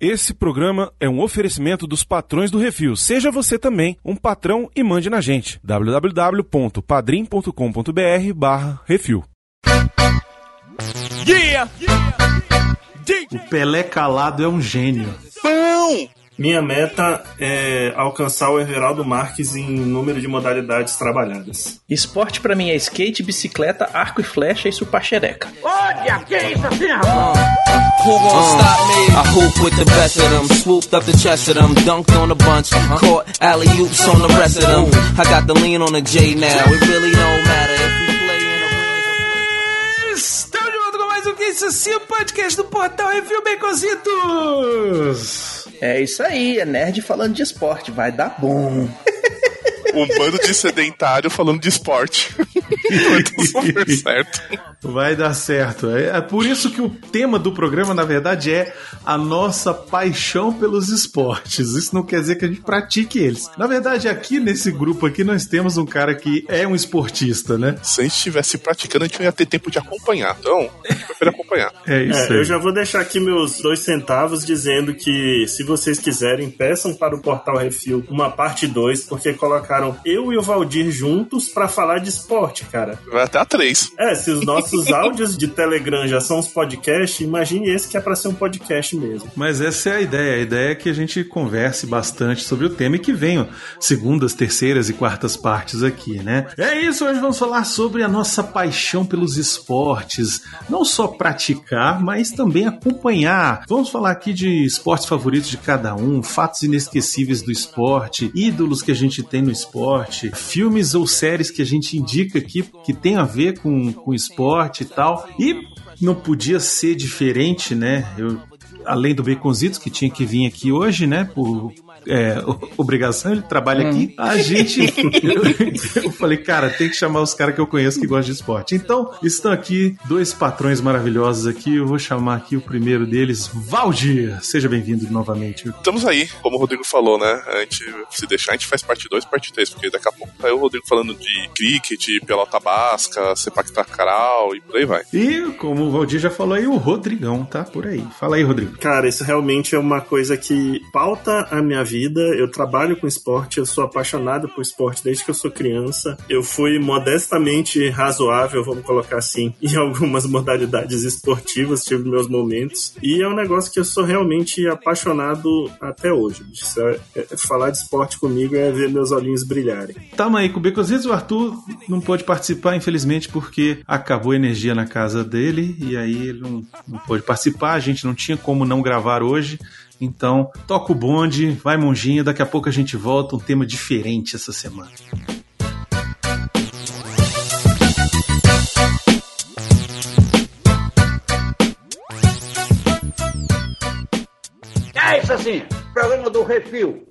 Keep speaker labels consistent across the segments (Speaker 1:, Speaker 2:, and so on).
Speaker 1: Esse programa é um oferecimento dos patrões do Refil. Seja você também um patrão e mande na gente. www.padrim.com.br barra Refil.
Speaker 2: Yeah!
Speaker 3: O Pelé calado é um gênio.
Speaker 2: Não!
Speaker 4: Minha meta é alcançar o Everaldo Marques em número de modalidades trabalhadas.
Speaker 5: Esporte pra mim é skate, bicicleta, arco e flecha e super xereca.
Speaker 6: Olha, que isso assim, rapaz?
Speaker 7: Who gon' stop me? I hoop with the best of them. Swooped up the chest of them. Dunked on a bunch. Caught alley oops on the rest of them. I got the lean on the J now. It really don't matter if we play in a ring.
Speaker 3: Estamos de volta com mais um Que Isso Assim, o podcast do Portal Review Baconzitos.
Speaker 5: É isso aí, é nerd falando de esporte, vai dar bom.
Speaker 2: Um bando de sedentário falando de esporte. Vai dar super certo.
Speaker 3: Vai dar certo. É é por isso que o tema do programa, na verdade, é a nossa paixão pelos esportes. Isso não quer dizer que a gente pratique eles. Na verdade, aqui nesse grupo aqui nós temos um cara que é um esportista, né?
Speaker 2: Se a gente estivesse praticando, a gente não ia ter tempo de acompanhar. Então, a gente prefere acompanhar.
Speaker 3: É isso
Speaker 4: É,
Speaker 3: aí.
Speaker 4: eu já vou deixar aqui meus dois centavos dizendo que se vocês quiserem, peçam para o Portal Refil uma parte 2, porque colocaram eu e o Valdir juntos para falar de esporte, cara.
Speaker 2: Vai até a três.
Speaker 4: É, se os nossos áudios de Telegram já são os podcasts, imagine esse que é para ser um podcast mesmo.
Speaker 3: Mas essa é a ideia. A ideia é que a gente converse bastante sobre o tema e que venham segundas, terceiras e quartas partes aqui, né? É isso, hoje vamos falar sobre a nossa paixão pelos esportes. Não só praticar, mas também acompanhar. Vamos falar aqui de esportes favoritos de cada um, fatos inesquecíveis do esporte, ídolos que a gente tem no esporte, filmes ou séries que a gente indica aqui que tem a ver com, com esporte e tal. E não podia ser diferente, né? Eu além do Baconzitos, que tinha que vir aqui hoje, né? Por é, obrigação, ele trabalha aqui. A gente. Eu, eu falei, cara, tem que chamar os caras que eu conheço que gostam de esporte. Então, estão aqui dois patrões maravilhosos aqui. Eu vou chamar aqui o primeiro deles, Valdir. Seja bem-vindo novamente.
Speaker 2: Estamos aí, como o Rodrigo falou, né? A gente, se deixar, a gente faz parte 2, parte 3, porque daqui a pouco tá o Rodrigo falando de cricket, pelota basca, sepak takraw e por aí vai.
Speaker 3: E, como o Valdir já falou aí, o Rodrigão tá por aí. Fala aí, Rodrigo.
Speaker 4: Cara, isso realmente é uma coisa que pauta a minha vida. Eu trabalho com esporte, eu sou apaixonado por esporte desde que eu sou criança. Eu fui modestamente razoável, vamos colocar assim, em algumas modalidades esportivas, tive meus momentos. E é um negócio que eu sou realmente apaixonado até hoje. É- é- falar de esporte comigo é ver meus olhinhos brilharem.
Speaker 3: Tamo aí com Baconzitos. O Arthur não pôde participar, infelizmente, porque acabou a energia na casa dele e aí ele não, não pôde participar. A gente não tinha como não gravar hoje. Então, toca o bonde, vai monjinha. Daqui a pouco a gente volta. Um tema diferente essa semana.
Speaker 6: É isso assim, programa do Refil.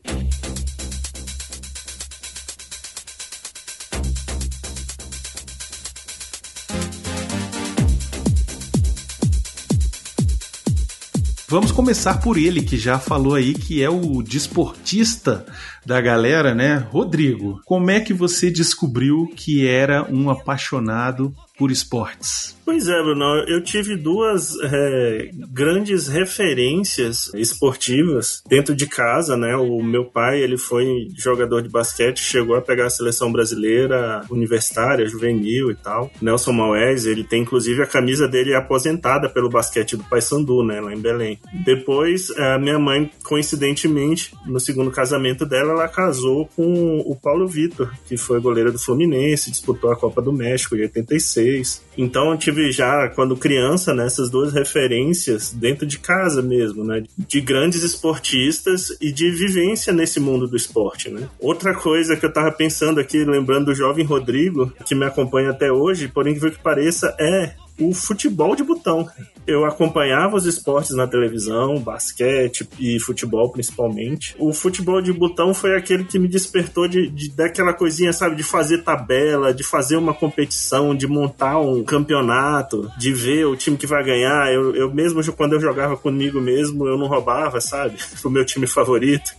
Speaker 3: Vamos começar por ele, que já falou aí que é o desportista da galera, né? Rodrigo, como é que você descobriu que era um apaixonado por esportes?
Speaker 4: Pois é, Bruno, eu tive duas é, grandes referências esportivas dentro de casa, né? O meu pai, ele foi jogador de basquete, chegou a pegar a seleção brasileira universitária, juvenil e tal. Nelson Maués, ele tem inclusive a camisa dele aposentada pelo basquete do Paysandu, né, lá em Belém. Depois, a minha mãe, coincidentemente, no segundo casamento dela, ela casou com o Paulo Vitor, que foi goleiro do Fluminense, disputou a Copa do México em 86. Então eu tive já, quando criança, né, essas duas referências dentro de casa mesmo, né? De grandes esportistas e de vivência nesse mundo do esporte, né? Outra coisa que eu tava pensando aqui, lembrando do jovem Rodrigo, que me acompanha até hoje, porém que que pareça, é o futebol de botão. Eu acompanhava os esportes na televisão, basquete e futebol principalmente. O futebol de botão foi aquele que me despertou de, de daquela coisinha, sabe, de fazer tabela, de fazer uma competição, de montar um campeonato, de ver o time que vai ganhar. Eu, eu mesmo quando eu jogava comigo mesmo, eu não roubava, sabe? O meu time favorito.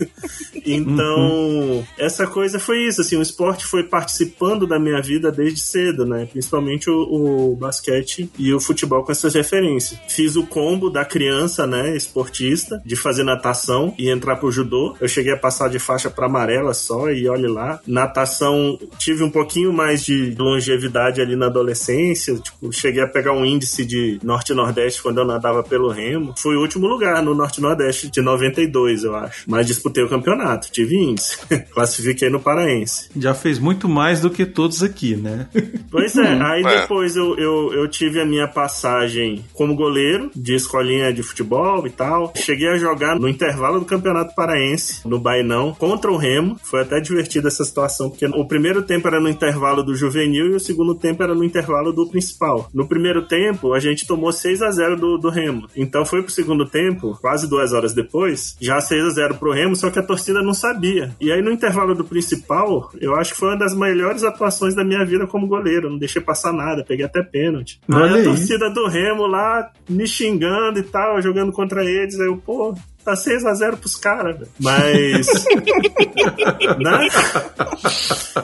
Speaker 4: Então, essa coisa foi isso, assim, o esporte foi participando da minha vida desde cedo, né? Principalmente o, o basquete e o futebol com essas referências. Fiz o combo da criança, né, esportista, de fazer natação e entrar pro judô. Eu cheguei a passar de faixa para amarela só e olhe lá. Natação, tive um pouquinho mais de longevidade ali na adolescência, tipo, cheguei a pegar um índice de norte-nordeste quando eu nadava pelo remo. Fui o último lugar no norte-nordeste de 92, eu acho. Mas disputei o campeonato, tive índice. Classifiquei no Paraense.
Speaker 3: Já fez muito mais do que todos aqui, né?
Speaker 4: Pois é, aí depois eu, eu, eu tive a minha passagem como goleiro de escolinha de futebol e tal. Cheguei a jogar no intervalo do Campeonato Paraense, no Bainão, contra o Remo. Foi até divertida essa situação, porque o primeiro tempo era no intervalo do juvenil e o segundo tempo era no intervalo do principal. No primeiro tempo, a gente tomou 6 a 0 do, do Remo. Então foi pro segundo tempo, quase duas horas depois, já 6 a 0 pro Remo, só que a torcida não sabia. E aí no intervalo do principal, eu acho que foi uma das melhores atuações da minha vida como goleiro. Não deixei passar nada, peguei até pênalti.
Speaker 3: Olha
Speaker 4: aí a torcida do Remo lá me xingando e tal, jogando contra eles. Aí eu, pô, tá 6x0 pros caras, velho. Mas. né?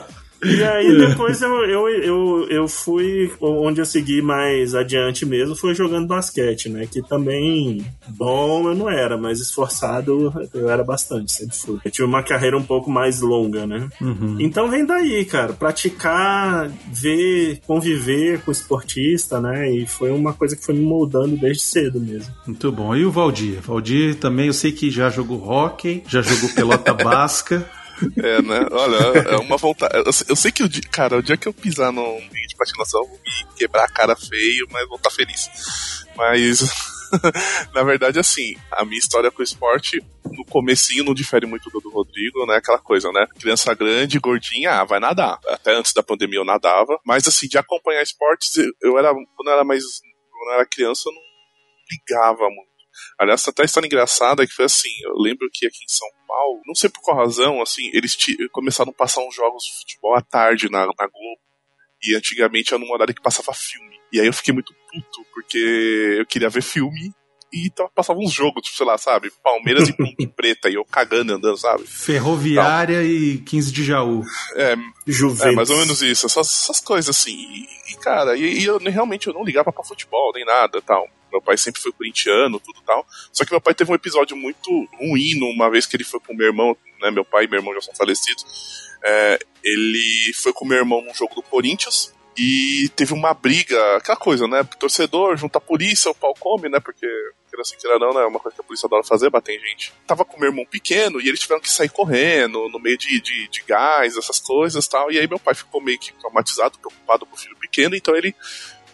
Speaker 4: E aí depois eu, eu, eu, eu fui onde eu segui mais adiante mesmo foi jogando basquete, né? Que também bom eu não era, mas esforçado eu era bastante, sempre fui. Eu tive uma carreira um pouco mais longa, né? Então vem daí, cara, praticar, ver, conviver com o esportista, né? E foi uma coisa que foi me moldando desde cedo mesmo.
Speaker 3: Muito bom. E o Valdir? Valdir também, eu sei que já jogou hockey, já jogou pelota basca.
Speaker 2: É, né? Olha, é uma vontade. Eu, eu sei que o dia, cara, o dia que eu pisar num ringue de patinação, eu vou me quebrar a cara feio, mas vou estar feliz. Mas, na verdade, assim, a minha história com o esporte, no comecinho não difere muito do do Rodrigo, né? Aquela coisa, né? Criança grande, gordinha, ah, vai nadar. Até antes da pandemia eu nadava. Mas, assim, de acompanhar esportes, eu- era, quando eu era mais, quando eu era criança, eu não ligava muito. Aliás, até a história engraçada que foi assim, eu lembro que aqui em São Não sei por qual razão, assim, eles começaram a passar uns jogos de futebol à tarde na, na Globo. E antigamente era num horário que passava filme. E aí eu fiquei muito puto, porque eu queria ver filme e tava, passava uns jogos, tipo, sei lá, sabe? Palmeiras e Ponte Preta, e eu cagando andando, sabe?
Speaker 3: Ferroviária e 15 de Jaú.
Speaker 2: É,
Speaker 4: Juventus.
Speaker 2: é, mais ou menos isso, essas, essas coisas assim. E, e, cara, e, e eu realmente eu não ligava pra futebol nem nada tal. Meu pai sempre foi corintiano, tudo tal. Só que meu pai teve um episódio muito ruim uma vez que ele foi com meu irmão, né? Meu pai e meu irmão já são falecidos. É, ele foi com meu irmão num jogo do Corinthians e teve uma briga, aquela coisa, né? Torcedor, junta a polícia, o pau come, né? Porque, queira assim, queira não, né? É uma coisa que a polícia adora fazer, bater em gente. Tava com meu irmão pequeno e eles tiveram que sair correndo no meio de, de, de gás, essas coisas tal. E aí meu pai ficou meio que traumatizado, preocupado com o filho pequeno, então ele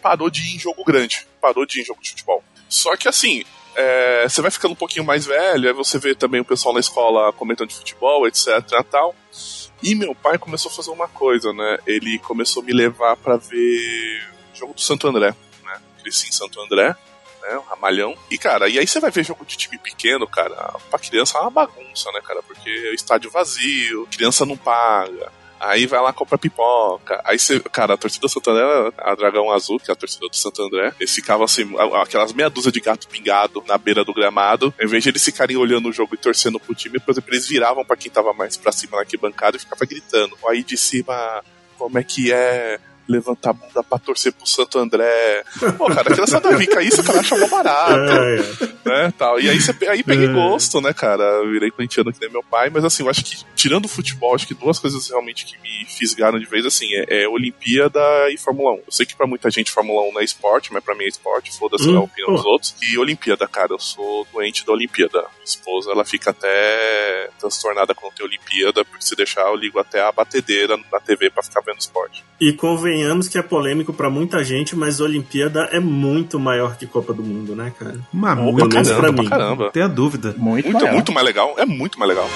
Speaker 2: parou de ir em jogo grande, parou de ir em jogo de futebol. Só que assim, é, você vai ficando um pouquinho mais velho, aí você vê também o pessoal na escola comentando de futebol, etc. tal. E meu pai começou a fazer uma coisa, né? Ele começou a me levar pra ver o jogo do Santo André, né? Cresci em Santo André, né? Um ramalhão. E, cara, e aí você vai ver jogo de time pequeno, cara, pra criança é uma bagunça, né, cara? Porque é o estádio vazio, criança não paga. Aí vai lá comprar pipoca. Aí você, cara, a torcida do Santo André, a Dragão Azul, que é a torcida do Santo André, eles ficavam assim, aquelas meia dúzia de gato pingado na beira do gramado. Em vez de eles ficarem olhando o jogo e torcendo pro time, por exemplo, eles viravam pra quem tava mais pra cima na arquibancada e ficava gritando. Aí de cima, como é que é? Levantar a bunda pra torcer pro Santo André. Pô, cara, a criançada fica isso, cara, acha mó barato
Speaker 4: É, é.
Speaker 2: né, tal. E aí, você, aí peguei gosto, né, cara, Eu virei corintiano que nem meu pai, mas assim, eu acho que, tirando o futebol, acho que duas coisas realmente que me fisgaram de vez, assim, é, é Olimpíada e Fórmula 1. Eu sei que pra muita gente Fórmula 1 não é esporte, mas pra mim é esporte, foda-se
Speaker 4: Hum,
Speaker 2: a opinião
Speaker 4: pô.
Speaker 2: dos outros. E Olimpíada, cara, eu sou doente da Olimpíada. Minha esposa, ela fica até transtornada quando tem Olimpíada, porque se deixar eu ligo até a batedeira na TV pra ficar vendo esporte.
Speaker 4: E convenhamos que é polêmico pra muita gente, mas Olimpíada é muito maior que Copa do Mundo, né, cara?
Speaker 3: Mas
Speaker 2: Pô,
Speaker 3: muito,
Speaker 2: caramba,
Speaker 4: pra
Speaker 2: pra
Speaker 4: mim.
Speaker 2: caramba.
Speaker 3: não tenha dúvida.
Speaker 5: Muito,
Speaker 2: Muito,
Speaker 5: maior.
Speaker 2: muito mais legal, é muito mais legal.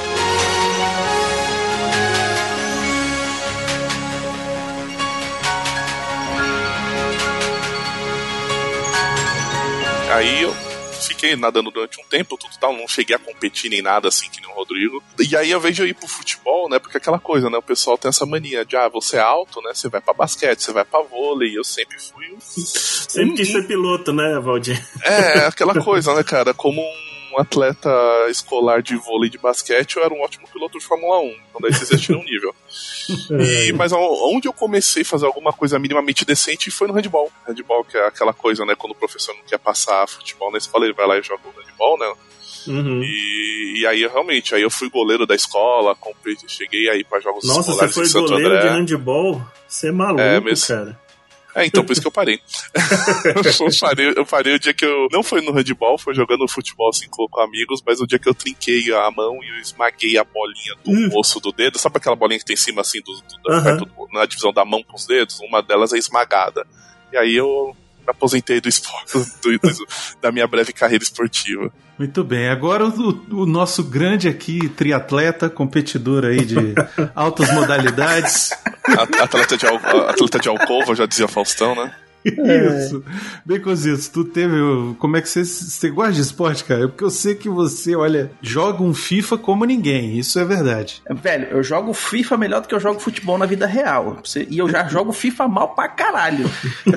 Speaker 2: Aí eu fiquei nadando durante um tempo, tudo tal, não cheguei a competir nem nada assim que nem o Rodrigo. E aí eu vejo eu ir pro futebol, né? Porque aquela coisa, né? O pessoal tem essa mania de, ah, você é alto, né? Você vai pra basquete, você vai pra vôlei. Eu sempre fui um
Speaker 4: Sempre quis ser piloto, né, Valdir?
Speaker 2: é, aquela coisa, né, cara? Como um. Um atleta escolar de vôlei de basquete, eu era um ótimo piloto de Fórmula 1. Então daí vocês já tiram um nível. E, mas onde eu comecei a fazer alguma coisa minimamente decente foi no handball. Handball, que é aquela coisa, né? Quando o professor não quer passar futebol na escola, ele vai lá e joga o handball, né?
Speaker 4: Uhum.
Speaker 2: E, e aí eu realmente, aí eu fui goleiro da escola, comprei, cheguei aí pra jogos
Speaker 4: Nossa, você
Speaker 2: escolares
Speaker 4: foi
Speaker 2: em Santo
Speaker 4: goleiro
Speaker 2: André.
Speaker 4: de handball? Você é maluco,
Speaker 2: É, mas-
Speaker 4: cara.
Speaker 2: É, então por isso que eu parei. eu, parei. Eu parei o dia que eu. Não foi no handball, foi jogando futebol assim com, amigos, mas o dia que eu trinquei a mão e eu esmaguei a bolinha do osso do dedo. Sabe aquela bolinha que tem em cima assim, do, do- perto do- na divisão da mão com os dedos? Uma delas é esmagada. E aí eu me aposentei do esporte, do- do- da minha breve carreira esportiva.
Speaker 3: Muito bem, agora o, o nosso grande aqui, triatleta, competidor aí de altas modalidades.
Speaker 2: Atleta de, atleta de alcova, já dizia Faustão, né?
Speaker 3: Isso. Baconzitos, tu teve. Como é que você, você gosta de esporte, cara? Porque eu sei que você, olha, joga um FIFA como ninguém, isso é verdade.
Speaker 5: Velho, eu jogo FIFA melhor do que eu jogo futebol na vida real. E eu já jogo FIFA mal pra caralho.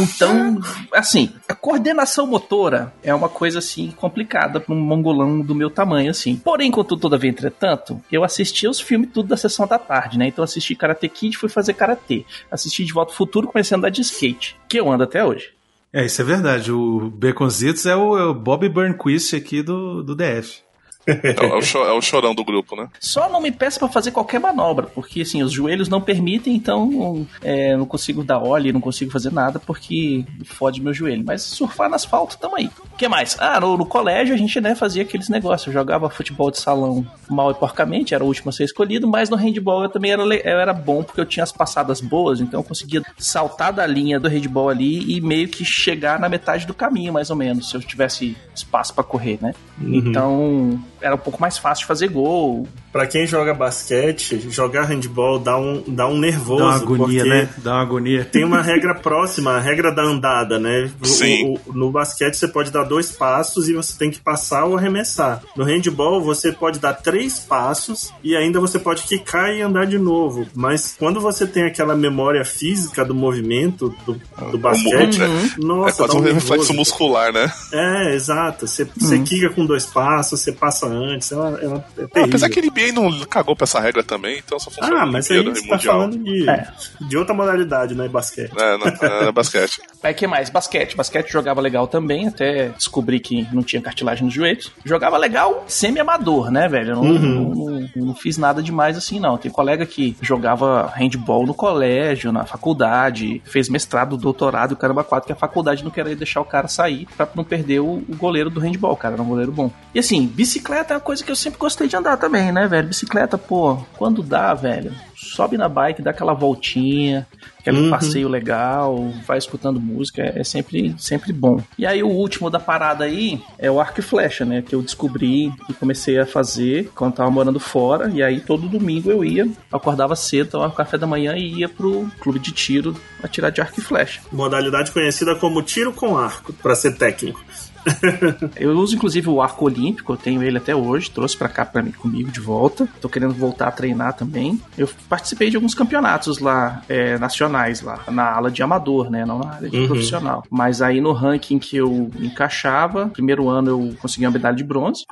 Speaker 5: então, assim, a coordenação motora é uma coisa assim complicada pra um mongolão do meu tamanho, assim. Porém, contudo, todavia, entretanto, eu assisti os filmes tudo da sessão da tarde, né? Então eu assisti Karate Kid e fui fazer karatê. Assisti De Volta ao Futuro, comecei a andar de skate, que eu ando até hoje.
Speaker 3: É, isso é verdade. O Baconzitos é o, é o Bob Burnquist aqui do, do DF.
Speaker 2: É, o- é o, cho- é o chorão do grupo, né?
Speaker 5: Só não me peça pra fazer qualquer manobra, porque assim, os joelhos não permitem, então é, não consigo dar óleo, não consigo fazer nada porque fode meu joelho. Mas surfar no asfalto, tamo aí. O que mais? Ah, no, no colégio a gente né, fazia aqueles negócios. Eu jogava futebol de salão mal e porcamente, era o último a ser escolhido, mas no handball eu também era, eu era bom porque eu tinha as passadas boas, então eu conseguia saltar da linha do handball ali e meio que chegar na metade do caminho, mais ou menos, se eu tivesse espaço pra correr, né? Então era um pouco mais fácil de fazer gol,
Speaker 4: Pra quem joga basquete, jogar handball dá um, dá um nervoso.
Speaker 3: Dá uma agonia, né? Dá uma agonia.
Speaker 4: Tem uma regra próxima, a regra da andada, né? O-
Speaker 2: Sim.
Speaker 4: o- no basquete você pode dar dois passos e você tem que passar ou arremessar. No handball você pode dar três passos e ainda você pode quicar e andar de novo. Mas quando você tem aquela memória física do movimento do, do basquete,
Speaker 2: É
Speaker 4: nossa,
Speaker 2: quase
Speaker 4: dá
Speaker 2: um
Speaker 4: um
Speaker 2: reflexo muscular, né?
Speaker 4: É, exato. Você, você quica com dois passos, você passa antes. É, uma, é, uma, é
Speaker 2: Ah, apesar que a NBA não cagou pra essa regra também, então só funciona
Speaker 4: Ah, mas aí você
Speaker 2: e
Speaker 4: tá falando de,
Speaker 5: É.
Speaker 4: de outra modalidade, né? Basquete.
Speaker 2: É, não, é, é basquete.
Speaker 5: Aí que mais? Basquete. Basquete jogava legal também, até descobri que não tinha cartilagem nos joelhos. Jogava legal semi-amador, né, velho? Eu Não, não, não- não fiz nada demais assim, não. Tem colega que jogava handball no colégio, na faculdade, fez mestrado, doutorado, e o caramba quatro, que a faculdade não queria deixar o cara sair pra não perder o, o goleiro do handball, cara. Era um goleiro bom. E assim, bicicleta é uma coisa que eu sempre gostei de andar também, né, velho? Bicicleta, pô, quando dá, velho, sobe na bike, dá aquela voltinha, aquele
Speaker 4: Uhum.
Speaker 5: passeio legal, vai escutando música, é sempre, sempre bom. E aí o último da parada aí é o arco e flecha, né? Que eu descobri e comecei a fazer quando tava morando fora. E aí todo domingo eu ia, acordava cedo, tomava café da manhã e ia pro clube de tiro atirar de arco e flecha.
Speaker 4: Modalidade conhecida como tiro com arco, pra ser técnico.
Speaker 5: Eu uso inclusive o arco olímpico, eu tenho ele até hoje, trouxe pra cá pra mim comigo de volta. Tô querendo voltar a treinar também. Eu participei de alguns campeonatos lá, é, nacionais lá, na ala de amador, né, não na área de
Speaker 4: Uhum.
Speaker 5: profissional. Mas aí no ranking que eu encaixava, primeiro ano eu consegui uma medalha de bronze.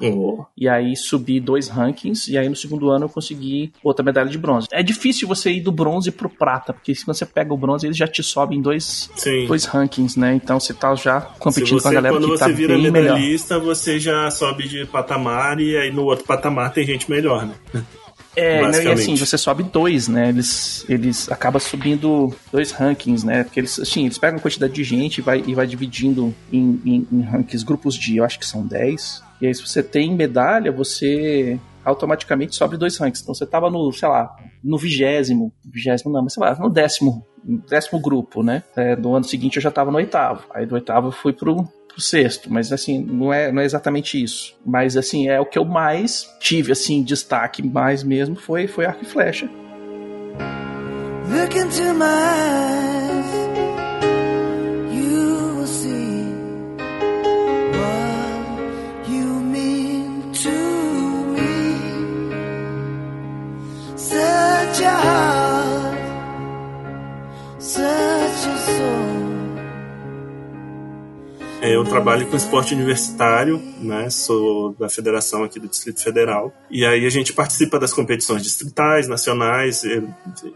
Speaker 5: E aí subi dois rankings, e aí no segundo ano eu consegui outra medalha de bronze. É difícil você ir do bronze pro prata, porque se você pega o bronze, ele já te sobe em dois,
Speaker 4: Sim.
Speaker 5: dois rankings, né? Então você tá já competindo com a
Speaker 4: você,
Speaker 5: galera que
Speaker 4: você
Speaker 5: tá
Speaker 4: vira
Speaker 5: bem melhor.
Speaker 4: medalhista, você já sobe de patamar e aí no outro patamar tem gente melhor, né?
Speaker 5: É, né, e assim, você sobe dois, né? Eles, eles acabam subindo dois rankings, né? Porque eles, assim, eles pegam a quantidade de gente e vai, e vai dividindo em, em, em rankings, grupos de, eu acho que são 10. E aí, se você tem medalha, você automaticamente sobe dois rankings. Então você tava no, sei lá, no vigésimo, vigésimo não, mas sei lá, no décimo, décimo grupo, né? É, no ano seguinte eu já tava no oitavo. Aí do oitavo eu fui pro, pro sexto, mas assim, não é, não é exatamente isso. Mas assim, é o que eu mais tive, assim, destaque mais mesmo foi, foi arco e flecha.
Speaker 8: Look into my eyes, you will see what you mean to me. Such a
Speaker 4: eu trabalho com esporte universitário, né? Sou da federação aqui do Distrito Federal. E aí a gente participa das competições distritais, nacionais.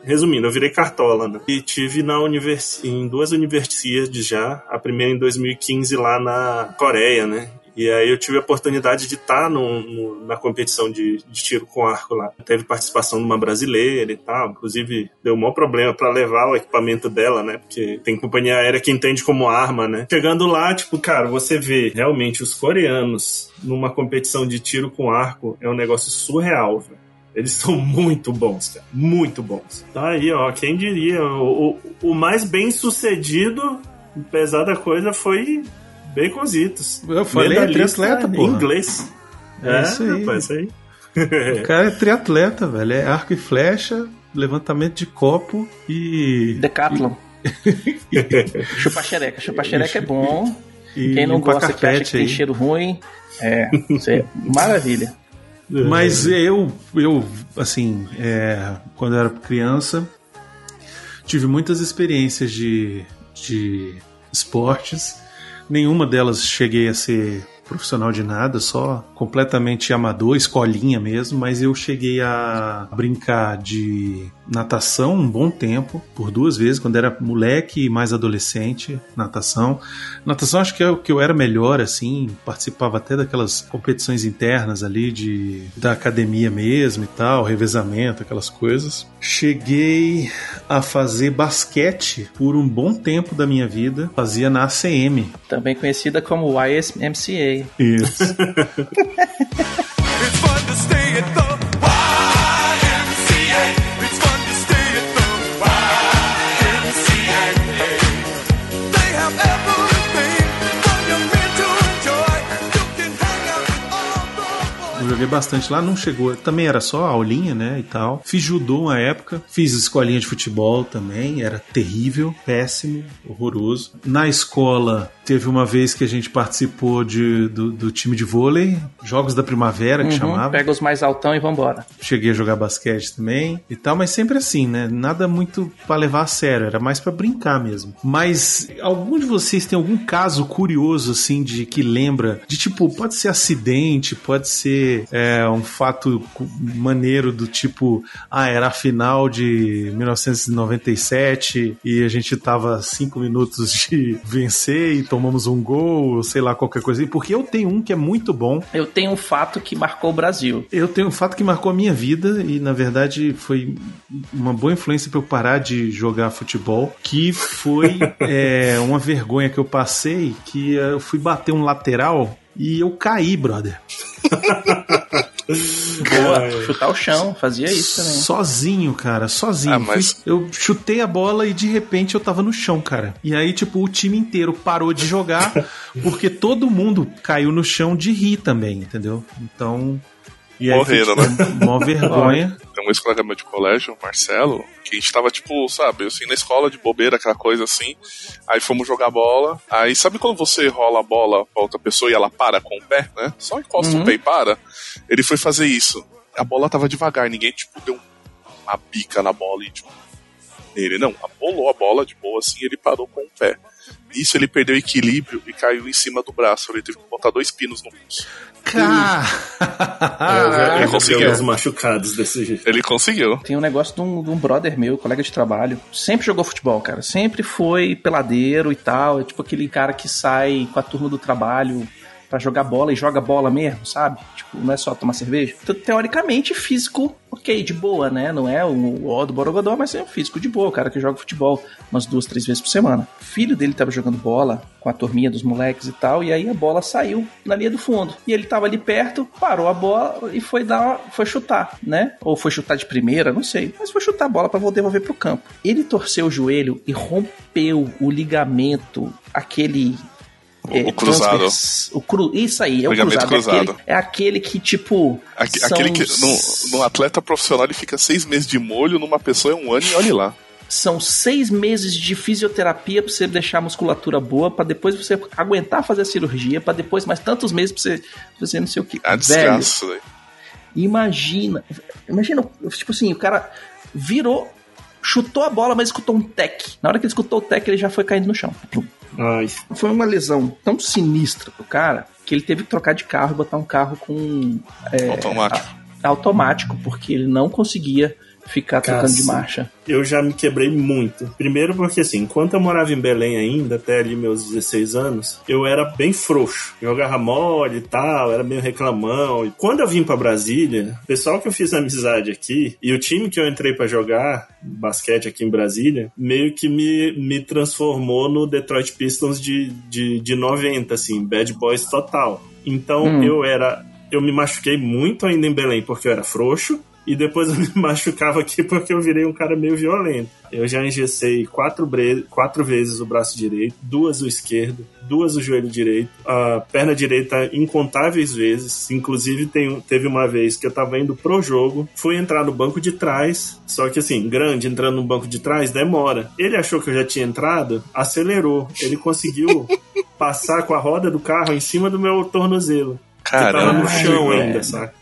Speaker 4: Resumindo, eu virei cartola, né? E tive na univers... em duas universidades já. A primeira em 2015 lá na Coreia, né? E aí eu tive a oportunidade de estar no, no- na competição de, de tiro com arco lá. Teve participação de uma brasileira e tal. Inclusive, deu um maior problema para levar o equipamento dela, né? Porque tem companhia aérea que entende como arma, né? Chegando lá, tipo, cara, você vê realmente os coreanos numa competição de tiro com arco é um negócio surreal, velho. Eles são muito bons, cara. Muito bons. Tá aí, ó. Quem diria? O, o, o mais bem sucedido, apesar da coisa, foi Baconzitos.
Speaker 3: Eu falei, é triatleta,
Speaker 4: em
Speaker 3: porra.
Speaker 4: inglês.
Speaker 3: É isso aí.
Speaker 4: Rapaz, isso aí.
Speaker 3: O cara é triatleta, velho. É arco e flecha, levantamento de copo e.
Speaker 5: Decathlon. chupa xereca. Chupa xereca é bom.
Speaker 3: e
Speaker 5: Quem não gosta que acha que tem cheiro ruim, é, isso é maravilha.
Speaker 3: Mas eu, eu assim, é, quando eu era criança, tive muitas experiências de, de esportes. Nenhuma delas cheguei a ser profissional de nada, só completamente amador, escolinha mesmo, mas eu cheguei a brincar de natação um bom tempo, por duas vezes, quando era moleque e mais adolescente, natação. Natação acho que é o que eu era melhor, assim, participava até daquelas competições internas ali de, da academia mesmo e tal, revezamento, aquelas coisas. Cheguei a fazer basquete por um bom tempo da minha vida, fazia na ACM.
Speaker 5: Também conhecida como YMCA.
Speaker 3: Isso. joguei bastante lá, não chegou. Também era só aulinha, né? E tal. Fiz judô uma época, fiz escolinha de futebol também, era terrível, péssimo, horroroso. Na escola, teve uma vez que a gente participou de, do, do time de vôlei, Jogos da Primavera, que
Speaker 5: Uhum,
Speaker 3: chamava.
Speaker 5: pega os mais altão e vambora.
Speaker 3: Cheguei a jogar basquete também e tal, mas sempre assim, né? Nada muito pra levar a sério, era mais pra brincar mesmo. Mas algum de vocês tem algum caso curioso assim de que lembra de tipo, pode ser acidente, pode ser é, um fato maneiro do tipo, ah, era a final de 1997 e a gente tava cinco minutos de vencer e tomamos um gol, sei lá, qualquer coisa. Porque eu tenho um que é muito bom,
Speaker 5: Eu tenho um fato que marcou o Brasil.
Speaker 3: eu tenho um fato que marcou a minha vida e, na verdade, foi uma boa influência para eu parar de jogar futebol, que foi é, uma vergonha que eu passei, que eu fui bater um lateral e eu caí, brother.
Speaker 5: Boa, chutar o chão, fazia isso também.
Speaker 3: Sozinho, cara, sozinho.
Speaker 2: Ah, mas-
Speaker 3: Eu chutei a bola e de repente eu tava no chão, cara. E aí, tipo, o time inteiro parou de jogar porque todo mundo caiu no chão de rir também, entendeu? Então. E
Speaker 2: Morreram,
Speaker 3: tipo, Mó vergonha.
Speaker 2: Tem um ex-colega meu de colégio, o Marcelo, que a gente tava, tipo, sabe, assim, na escola de bobeira, aquela coisa assim. Aí fomos jogar bola. Aí sabe quando você rola a bola pra outra pessoa e ela para com o pé, né? Só encosta o pé e para. Ele foi fazer isso. A bola tava devagar, ninguém, tipo, deu uma bica na bola e, tipo, nele. Não, rolou a bola de boa assim e ele parou com o pé. Nisso ele perdeu o equilíbrio e caiu em cima do braço. Ele teve que botar dois pinos no pulso.
Speaker 3: Cara!
Speaker 4: já vi
Speaker 2: conseguiu.
Speaker 4: alguns machucados desse jeito.
Speaker 2: Ele conseguiu.
Speaker 5: Tem um negócio de um, de um brother meu, colega de trabalho. Sempre jogou futebol, cara. Sempre foi peladeiro e tal. É tipo aquele cara que sai com a turma do trabalho pra jogar bola e joga bola mesmo, sabe? Tipo, não é só tomar cerveja. Então, teoricamente, físico, ok, de boa, né? Não é o ó do Borogodó, mas é um físico de boa, o cara que joga futebol umas duas, três vezes por semana. O filho dele tava jogando bola com a turminha dos moleques e tal, e aí a bola saiu na linha do fundo. E ele tava ali perto, parou a bola e foi dar, foi chutar, né? Ou foi chutar de primeira, não sei, mas foi chutar a bola para devolver pro campo. Ele torceu o joelho e rompeu o ligamento, aquele
Speaker 2: O- o cruzado.
Speaker 5: transvers- O cru, isso aí, é o
Speaker 2: Ligamento
Speaker 5: cruzado. É
Speaker 2: cruzado.
Speaker 5: aquele, é aquele que, tipo.
Speaker 2: Aque-
Speaker 5: são
Speaker 2: Aquele que no atleta profissional ele fica seis meses de molho, numa pessoa é um ano e olhe lá.
Speaker 5: São seis meses de fisioterapia pra você deixar a musculatura boa, pra depois você aguentar fazer a cirurgia, pra depois mais tantos meses pra você fazer não sei o que.
Speaker 2: A
Speaker 5: Velho,
Speaker 2: desgraça. daí.
Speaker 5: imagina. Imagina, tipo assim, o cara virou chutou a bola, mas escutou um tec. Na hora que ele escutou o tec, ele já foi caindo no chão. Foi uma lesão tão sinistra pro cara que ele teve que trocar de carro e botar um carro com é,
Speaker 2: Automático.
Speaker 5: a- automático, porque ele não conseguia ficar trocando de marcha.
Speaker 4: eu já me quebrei muito. Primeiro porque, assim, enquanto eu morava em Belém ainda, até ali meus 16 anos, eu era bem frouxo. Jogava mole e tal, era meio reclamão. E quando eu vim pra Brasília, o pessoal que eu fiz amizade aqui, e o time que eu entrei pra jogar basquete aqui em Brasília, meio que me, me transformou no Detroit Pistons de, de, de 90, assim, bad boys total. Então
Speaker 5: Hum.
Speaker 4: eu era... Eu me machuquei muito ainda em Belém porque eu era frouxo. E depois eu me machucava aqui porque eu virei um cara meio violento. Eu já engessei quatro, bre- quatro vezes o braço direito, duas o esquerdo, duas o joelho direito, a perna direita incontáveis vezes. Inclusive tem, teve uma vez que eu tava indo pro jogo, fui entrar no banco de trás, só que assim, grande entrando no banco de trás demora. Ele achou que eu já tinha entrado, acelerou. Ele conseguiu passar com a roda do carro em cima do meu tornozelo. Que tava
Speaker 2: Caramba.
Speaker 4: no chão ainda, saca?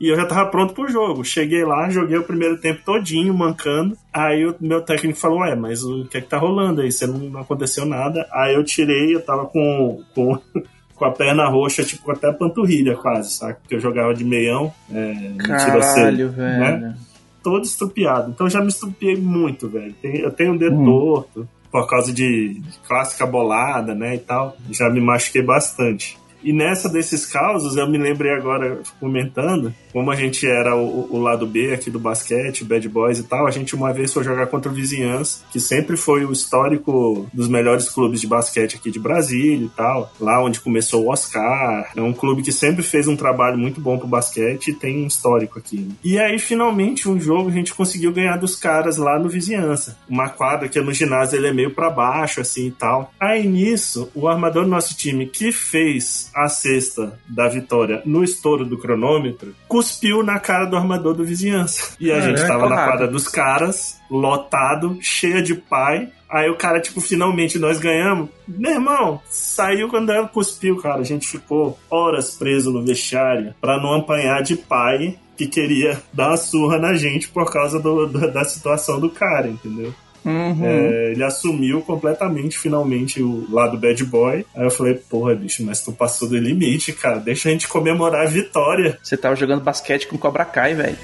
Speaker 4: E eu já tava pronto pro jogo. Cheguei lá, joguei o primeiro tempo todinho, mancando. Aí o meu técnico falou, ué, mas o que é que tá rolando aí? Você não, não aconteceu nada. Aí eu tirei, eu tava com, com, com a perna roxa, tipo, até a panturrilha quase, saca? Porque eu jogava de meião, é, no tiroceiro,
Speaker 5: Caralho, velho.
Speaker 4: né? todo estrupiado. Então eu já me estrupiei muito, velho. Eu tenho um dedo
Speaker 5: Hum.
Speaker 4: torto por causa de de clássica bolada, né, e tal. Já me machuquei bastante. E nessa desses causos, eu me lembrei agora, comentando, como a gente era o, o lado B aqui do basquete, Bad Boys e tal, a gente uma vez foi jogar contra o Vizinhança, que sempre foi o histórico dos melhores clubes de basquete aqui de Brasília e tal, lá onde começou o Oscar. É um clube que sempre fez um trabalho muito bom pro basquete e tem um histórico aqui. né? E aí, finalmente, um jogo a gente conseguiu ganhar dos caras lá no Vizinhança. Uma quadra que no ginásio ele é meio pra baixo, assim e tal. Aí nisso, o armador do nosso time, que fez a cesta da vitória no estouro do cronômetro, cuspiu na cara do armador do Vizinhança. E a
Speaker 5: É,
Speaker 4: gente
Speaker 5: é
Speaker 4: tava na
Speaker 5: porrada.
Speaker 4: quadra dos caras, lotado, cheia de pai. Aí o cara, tipo, finalmente nós ganhamos. Meu irmão, saiu quando ela cuspiu, cara. A gente ficou horas preso no vestiário pra não apanhar de pai que queria dar uma surra na gente por causa do- do- da situação do cara, entendeu?
Speaker 5: Uhum.
Speaker 4: É, ele assumiu completamente, finalmente, o lado bad boy. Aí eu falei, porra, bicho, mas tu passou do limite, cara. Deixa a gente comemorar a vitória.
Speaker 5: Você tava jogando basquete com Cobra Kai, velho.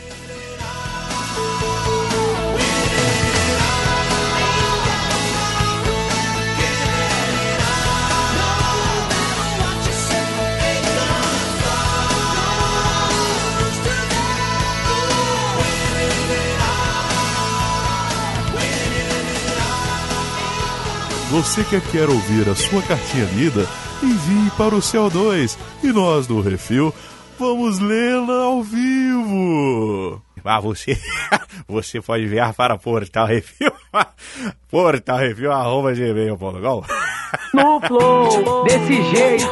Speaker 9: Você que quer ouvir a sua cartinha lida, envie para o CO2 e nós do Refil vamos lê-la ao vivo.
Speaker 10: Ah, você, você pode enviar para Portal Refil, Portal Refil, arroba gmail.com.
Speaker 6: No flow, desse jeito.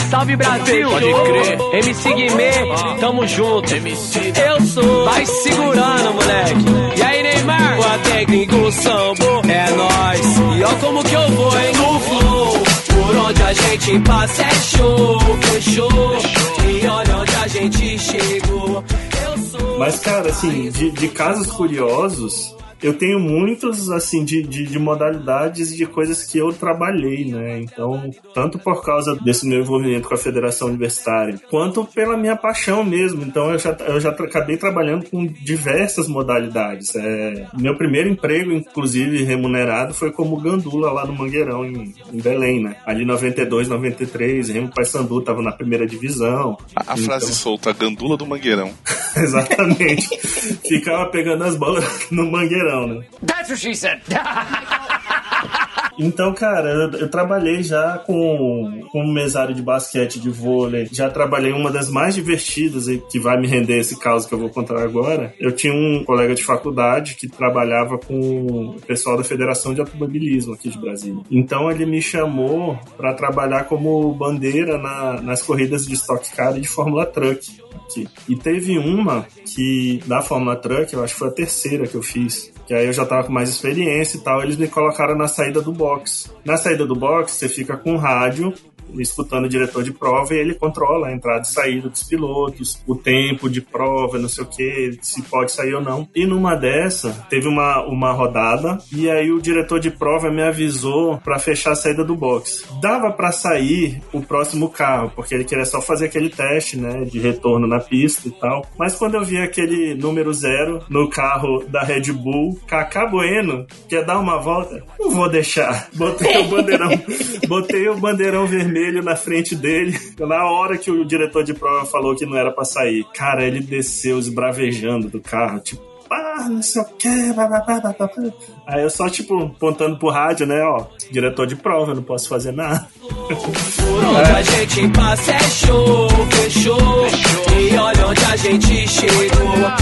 Speaker 6: Salve Brasil!
Speaker 11: Pode crer.
Speaker 6: MC Guimê, tamo junto.
Speaker 11: Eu sou.
Speaker 6: Vai segurando, moleque.
Speaker 11: E aí, Neymar?
Speaker 6: O técnico sambo
Speaker 11: É nóis.
Speaker 6: E ó como que eu vou, hein? No flow, por onde a gente passa é show, fechou. E olha onde a gente chegou.
Speaker 4: Mas, cara, assim, de, de casos curiosos, eu tenho muitos, assim, de, de, de modalidades de coisas que eu trabalhei, né? Então, tanto por causa desse meu envolvimento com a Federação Universitária, quanto pela minha paixão mesmo. Então, eu já, eu já acabei trabalhando com diversas modalidades. É, meu primeiro emprego, inclusive, remunerado, foi como gandula lá no Mangueirão, em, em Belém, né? Ali 92, 93, Remo Paysandu tava na primeira divisão.
Speaker 2: A, a frase
Speaker 4: Então-
Speaker 2: solta, a gandula do mangueirão.
Speaker 4: Exatamente. Ficava pegando as bolas no mangueirão, né?
Speaker 6: That's what she said.
Speaker 4: Então, cara, eu, eu trabalhei já com, com mesário de basquete, de vôlei. Já trabalhei uma das mais divertidas e que vai me render esse caso que eu vou contar agora. Eu tinha um colega de faculdade que trabalhava com o pessoal da Federação de Automobilismo aqui de Brasília. Então ele me chamou para trabalhar como bandeira na- nas corridas de Stock Car e de Fórmula Truck. Aqui. E teve uma que, da Fórmula Truck, eu acho que foi a terceira que eu fiz, que aí eu já tava com mais experiência e tal, eles me colocaram na saída do box. Na saída do box, você fica com rádio escutando o diretor de prova e ele controla a entrada e saída dos pilotos, o tempo de prova, não sei o que, se pode sair ou não. E numa dessa, teve uma, uma rodada e aí o diretor de prova me avisou para fechar a saída do box. Dava para sair o próximo carro, porque ele queria só fazer aquele teste, né, de retorno na pista e tal. Mas quando eu vi aquele número zero no carro da Red Bull, Kaká Bueno, quer dar uma volta? Não vou deixar. Botei o bandeirão, botei o bandeirão vermelho na frente dele. Na hora que o diretor de prova falou que não era pra sair, cara, ele desceu esbravejando do carro, tipo, ah, não sei o que, Aí eu só, tipo, apontando pro rádio, né, ó, diretor de prova, não posso fazer nada.
Speaker 6: Por onde a gente passa é show, fechou. E olha onde a gente chegou.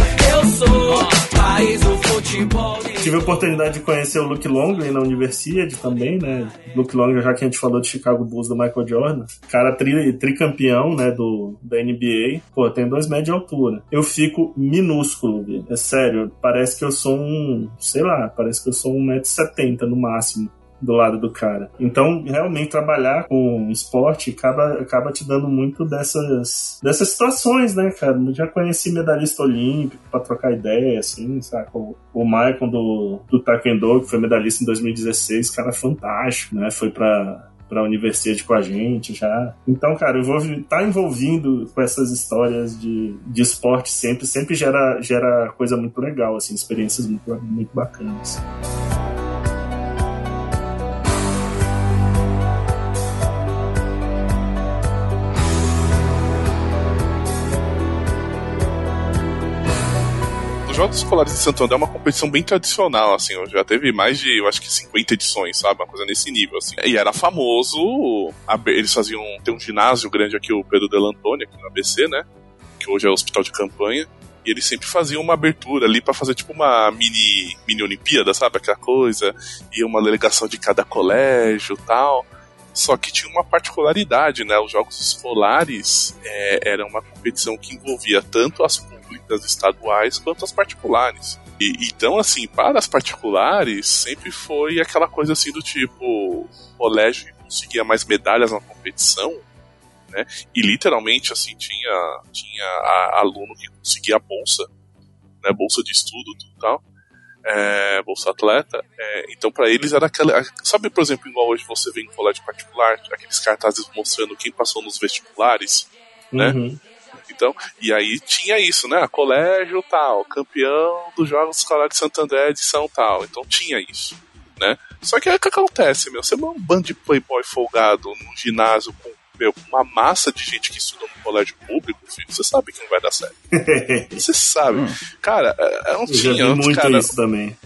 Speaker 6: Sou país do futebol.
Speaker 4: Tive a oportunidade de conhecer o Luke Longley na Universidade também, né? Luke Longley, já que a gente falou de Chicago Bulls do Michael Jordan, cara tri, tricampeão, né, do, da NBA. Pô, tem dois metros de altura. Eu fico minúsculo, velho. É sério, parece que eu sou um, sei lá, parece que eu sou um metro setenta no máximo do lado do cara. Então, realmente trabalhar com esporte acaba, acaba te dando muito dessas, dessas situações, né, cara? Eu já conheci medalhista olímpico pra trocar ideia, assim, sabe? O, o Michael do, do Taekwondo, que foi medalhista em 2016, cara fantástico, né? Foi pra, pra universidade com a gente já. Então, cara, envolve, tá envolvido com essas histórias de, de esporte sempre, sempre gera, gera coisa muito legal, assim, experiências muito, muito bacanas.
Speaker 2: Jogos Escolares de Santo André é uma competição bem tradicional, assim, já teve mais de, eu acho que 50 edições, sabe? Uma coisa nesse nível, assim. E era famoso, eles faziam, tem um ginásio grande aqui, o Pedro Del Antônio, aqui no ABC, né? Que hoje é o hospital de campanha. E eles sempre faziam uma abertura ali pra fazer tipo uma mini, mini Olimpíada, sabe? Aquela coisa. E uma delegação de cada colégio tal. Só que tinha uma particularidade, né? Os jogos escolares é, era uma competição que envolvia tanto as públicas estaduais quanto as particulares. E, então, assim, para as particulares, sempre foi aquela coisa assim do tipo: o colégio conseguia mais medalhas na competição, né? E literalmente, assim, tinha, tinha a- aluno que conseguia bolsa, né? Bolsa de estudo e tal. É, bolsa atleta, é, então para eles era aquela. Sabe, por exemplo, igual hoje você vê em colégio particular, aqueles cartazes mostrando quem passou nos vestibulares, né?
Speaker 4: Uhum.
Speaker 2: Então, e aí tinha isso, né? Colégio tal, campeão dos Jogos Escolares de Santo André, edição tal. Então tinha isso, né? Só que aí o que acontece, meu? Você é um bando de playboy folgado num ginásio com, meu, uma massa de gente que estuda no colégio público, filho, você sabe que não vai dar certo. Você sabe. Cara, é, é, não
Speaker 4: Eu já
Speaker 2: tinha,
Speaker 4: vi muito
Speaker 2: cara,
Speaker 4: isso também.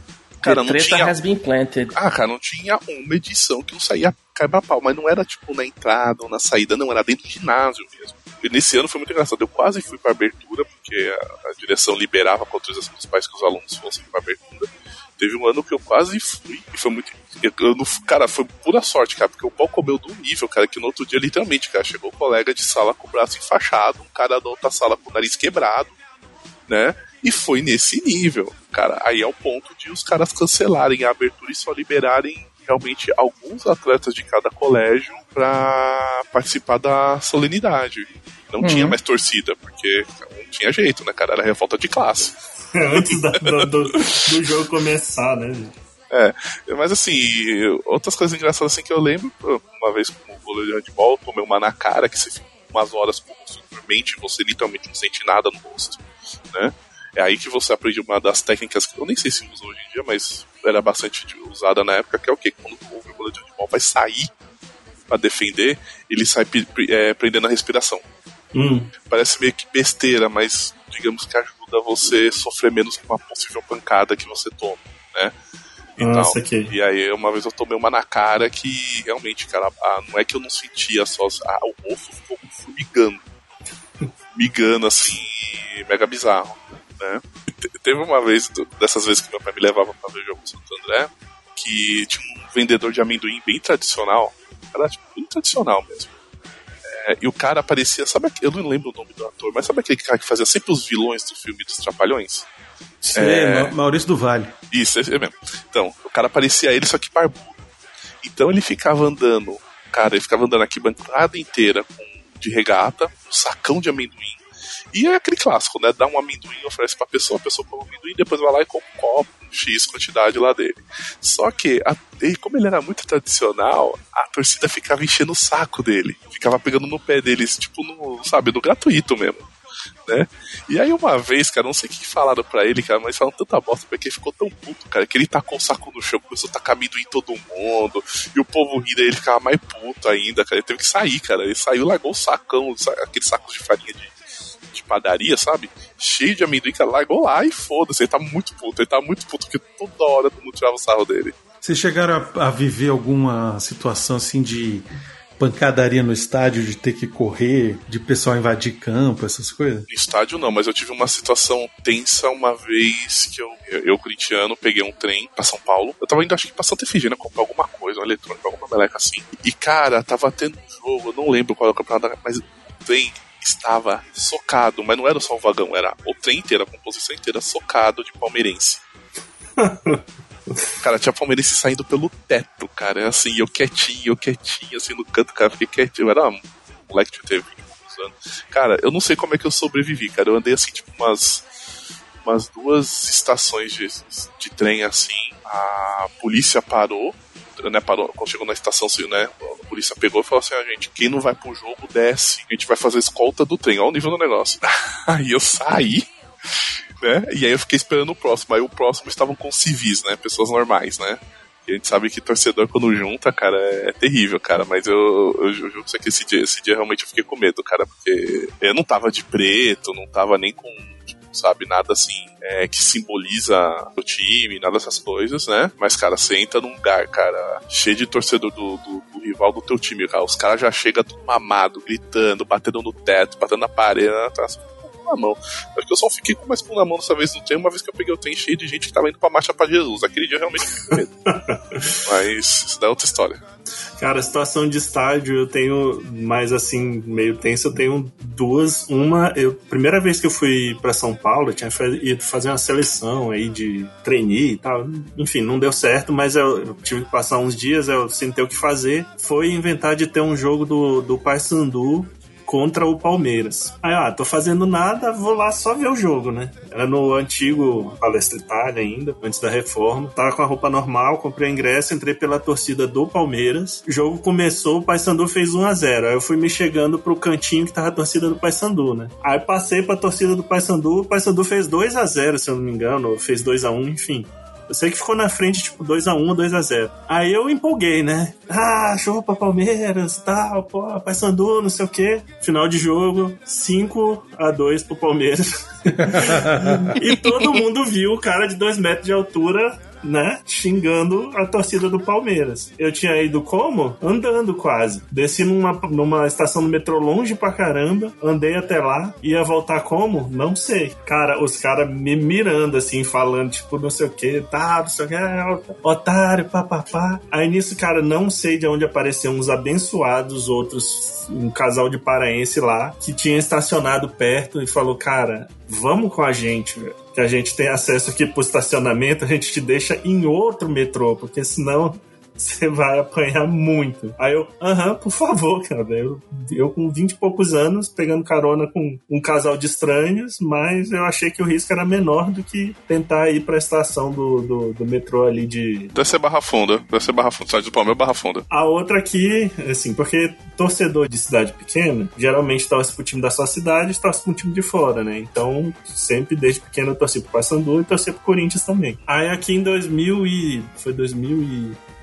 Speaker 2: cara, não tinha
Speaker 5: has been planted.
Speaker 2: ah, cara, não tinha uma edição que não saía quebra-pau, mas não era tipo na entrada ou na saída, não, era dentro do ginásio mesmo. Nesse ano foi muito engraçado. Eu quase fui pra abertura, porque a, a direção liberava a autorização dos pais que os alunos fossem pra abertura. Teve um ano que eu quase fui, e foi muito. Eu, eu não- cara, foi pura sorte, cara, porque o pau comeu do nível, cara, que no outro dia, literalmente, cara, chegou o colega de sala com o braço enfaixado, um cara da outra sala com o nariz quebrado, né? E foi nesse nível, cara. Aí é o ponto de os caras cancelarem a abertura e só liberarem realmente alguns atletas de cada colégio pra participar da solenidade. Não
Speaker 4: Uhum.
Speaker 2: tinha mais torcida, porque não tinha jeito, né, cara? Era revolta de classe.
Speaker 4: Antes da- do, do- do jogo começar, né?
Speaker 2: É, mas assim, outras coisas engraçadas assim que eu lembro, uma vez como goleiro de handball, tomei uma na cara que você fica umas horas com o rosto dormente e você literalmente não sente nada no rosto, né? É aí que você aprende uma das técnicas que eu nem sei se usa hoje em dia, mas era bastante usada na época, que é o que? Quando o goleiro de handball vai sair pra defender, ele sai é, prendendo a respiração.
Speaker 4: Hum.
Speaker 2: Parece meio que besteira, mas digamos que ajuda você a sofrer menos com uma possível pancada que você toma, né? E,
Speaker 4: Nossa,
Speaker 2: tal.
Speaker 4: que-
Speaker 2: e aí uma vez eu tomei uma na cara que realmente, cara, ah, não é que eu não sentia só. Ah, o rosto ficou formigando. Formigando assim, mega bizarro. Né? Te- Teve uma vez, dessas vezes que meu pai me levava pra ver o jogo do Santo André, que tinha um vendedor de amendoim bem tradicional. Era tipo, bem tradicional mesmo. É, e o cara aparecia, sabe, eu não lembro o nome do ator, mas sabe aquele cara que fazia sempre os vilões do filme dos Trapalhões?
Speaker 3: Sei,
Speaker 2: É.
Speaker 3: Ma- Maurício do Vale.
Speaker 2: Isso, esse mesmo. Então, o cara parecia ele, só que barbudo. Então ele ficava andando cara, ele ficava andando aqui bancada inteira com, de regata, um sacão de amendoim. E é aquele clássico, né? Dá um amendoim, oferece pra pessoa, a pessoa come o amendoim, depois vai lá e compra um copo, um X quantidade lá dele. Só que, a, como ele era muito tradicional, a torcida ficava enchendo o saco dele. Ficava pegando no pé deles, tipo, no, sabe, no gratuito mesmo. Né? E aí uma vez, cara, não sei o que falaram pra ele, cara, mas falaram tanta bosta porque ele ficou tão puto, cara, que ele tacou o saco no chão, começou a tacar amendoim em todo mundo, e o povo rindo, ele ficava mais puto ainda, cara, ele teve que sair, cara, ele saiu, largou o sacão, sa- aqueles sacos de farinha de, de padaria, sabe? Cheio de amendoim, cara, largou lá e foda-se, ele tá muito puto, ele tá muito puto, porque toda hora todo mundo tirava o sarro dele.
Speaker 3: Vocês chegaram a, a viver alguma situação assim de pancadaria no estádio, de ter que correr, de pessoal invadir campo, essas coisas?
Speaker 2: No estádio não, mas eu tive uma situação tensa uma vez que eu, eu, eu corintiano, peguei um trem pra São Paulo. Eu tava indo, acho que pra Santa Efigênia comprar alguma coisa, um eletrônico, alguma meleca assim. E cara, tava tendo um jogo, eu não lembro qual era o campeonato, mas o trem estava socado, mas não era só o vagão, era o trem inteiro, a composição inteira socado de palmeirense. Cara, tinha palmeirense saindo pelo teto, cara. Assim, eu quietinho, eu quietinho, assim, no canto, cara, fiquei quietinho. Eu era um moleque de teve 20 poucos anos. Cara, eu não sei como é que eu sobrevivi, cara. Eu andei assim, tipo, umas, umas duas estações de, de trem assim. A polícia parou, né? Parou, quando chegou na estação, assim, né? A polícia pegou e falou assim: a gente, quem não vai pro jogo, desce. A gente vai fazer escolta do trem. Olha o nível do negócio. Aí eu saí né? E aí eu fiquei esperando o próximo. Aí o próximo estavam com civis, né? Pessoas normais, né? E a gente sabe que torcedor quando junta, cara, é terrível, cara. Mas eu, eu, juro que esse dia, esse dia realmente eu fiquei com medo, cara, porque eu não tava de preto, não tava nem com, sabe, nada assim é, que simboliza o time, nada dessas coisas, né? Mas, cara, você entra num lugar, cara, cheio de torcedor do, do, do rival do teu time, cara. Os caras já chegam tudo mamado, gritando, batendo no teto, batendo na parede? Tá, na mão. Acho que eu só fiquei com mais pão na mão dessa vez no trem, uma vez que eu peguei o trem cheio de gente que tava indo pra marcha pra Jesus. Aquele dia eu realmente fiquei medo. Mas isso daí é outra história.
Speaker 4: Cara, a situação de estádio eu tenho mais assim, meio tenso, eu tenho duas. Uma, eu primeira vez que eu fui para São Paulo, eu tinha ido fazer uma seleção aí de trainee e tal. Enfim, não deu certo, mas eu, eu tive que passar uns dias, eu sem ter o que fazer. Foi inventar de ter um jogo do, do Paysandu contra o Palmeiras. Aí, ah, tô fazendo nada, vou lá só ver o jogo, né? Era no antigo Palestra Itália ainda, antes da reforma. Tava com a roupa normal, comprei o ingresso, entrei pela torcida do Palmeiras. O jogo começou, o Paysandu fez 1 a 0 Aí eu fui me chegando pro cantinho que tava a torcida do Paysandu, né? Aí passei pra torcida do Paysandu, o Paysandu fez 2 a 0 se eu não me engano, ou fez 2 a 1 enfim. Eu sei que ficou na frente, tipo, 2x1 ou 2x0. Aí eu empolguei, né? Ah, show pra Palmeiras, tal, pô, Paysandu, não sei o quê. Final de jogo, 5x2 pro Palmeiras. e todo mundo viu o cara de 2 metros de altura né, xingando a torcida do Palmeiras. Eu tinha ido como? Andando quase. Desci numa, numa estação do metrô longe pra caramba, andei até lá, ia voltar como? Não sei. Cara, os caras me mirando assim, falando, tipo, não sei o que, tá, não sei o que, otário, papapá. Aí nisso, cara, não sei de onde apareceu uns abençoados outros um casal de paraense lá que tinha estacionado perto e falou: Cara, vamos com a gente, velho. Que a gente tem acesso aqui pro estacionamento, a gente te deixa em outro metrô, porque senão você vai apanhar muito. Aí eu, aham, por favor, cara. Eu, eu com 20 e poucos anos, pegando carona com um casal de estranhos, mas eu achei que o risco era menor do que tentar ir pra estação do, do, do metrô ali de.
Speaker 2: Deve ser Barra Funda, deve ser Barra Funda, cidade do Palmeiras Barra Funda.
Speaker 4: A outra aqui, assim, porque torcedor de cidade pequena, geralmente torce pro time da sua cidade e torce pro time de fora, né? Então, sempre desde pequeno eu torci pro Paysandu e torci pro Corinthians também. Aí aqui em 2000 e... foi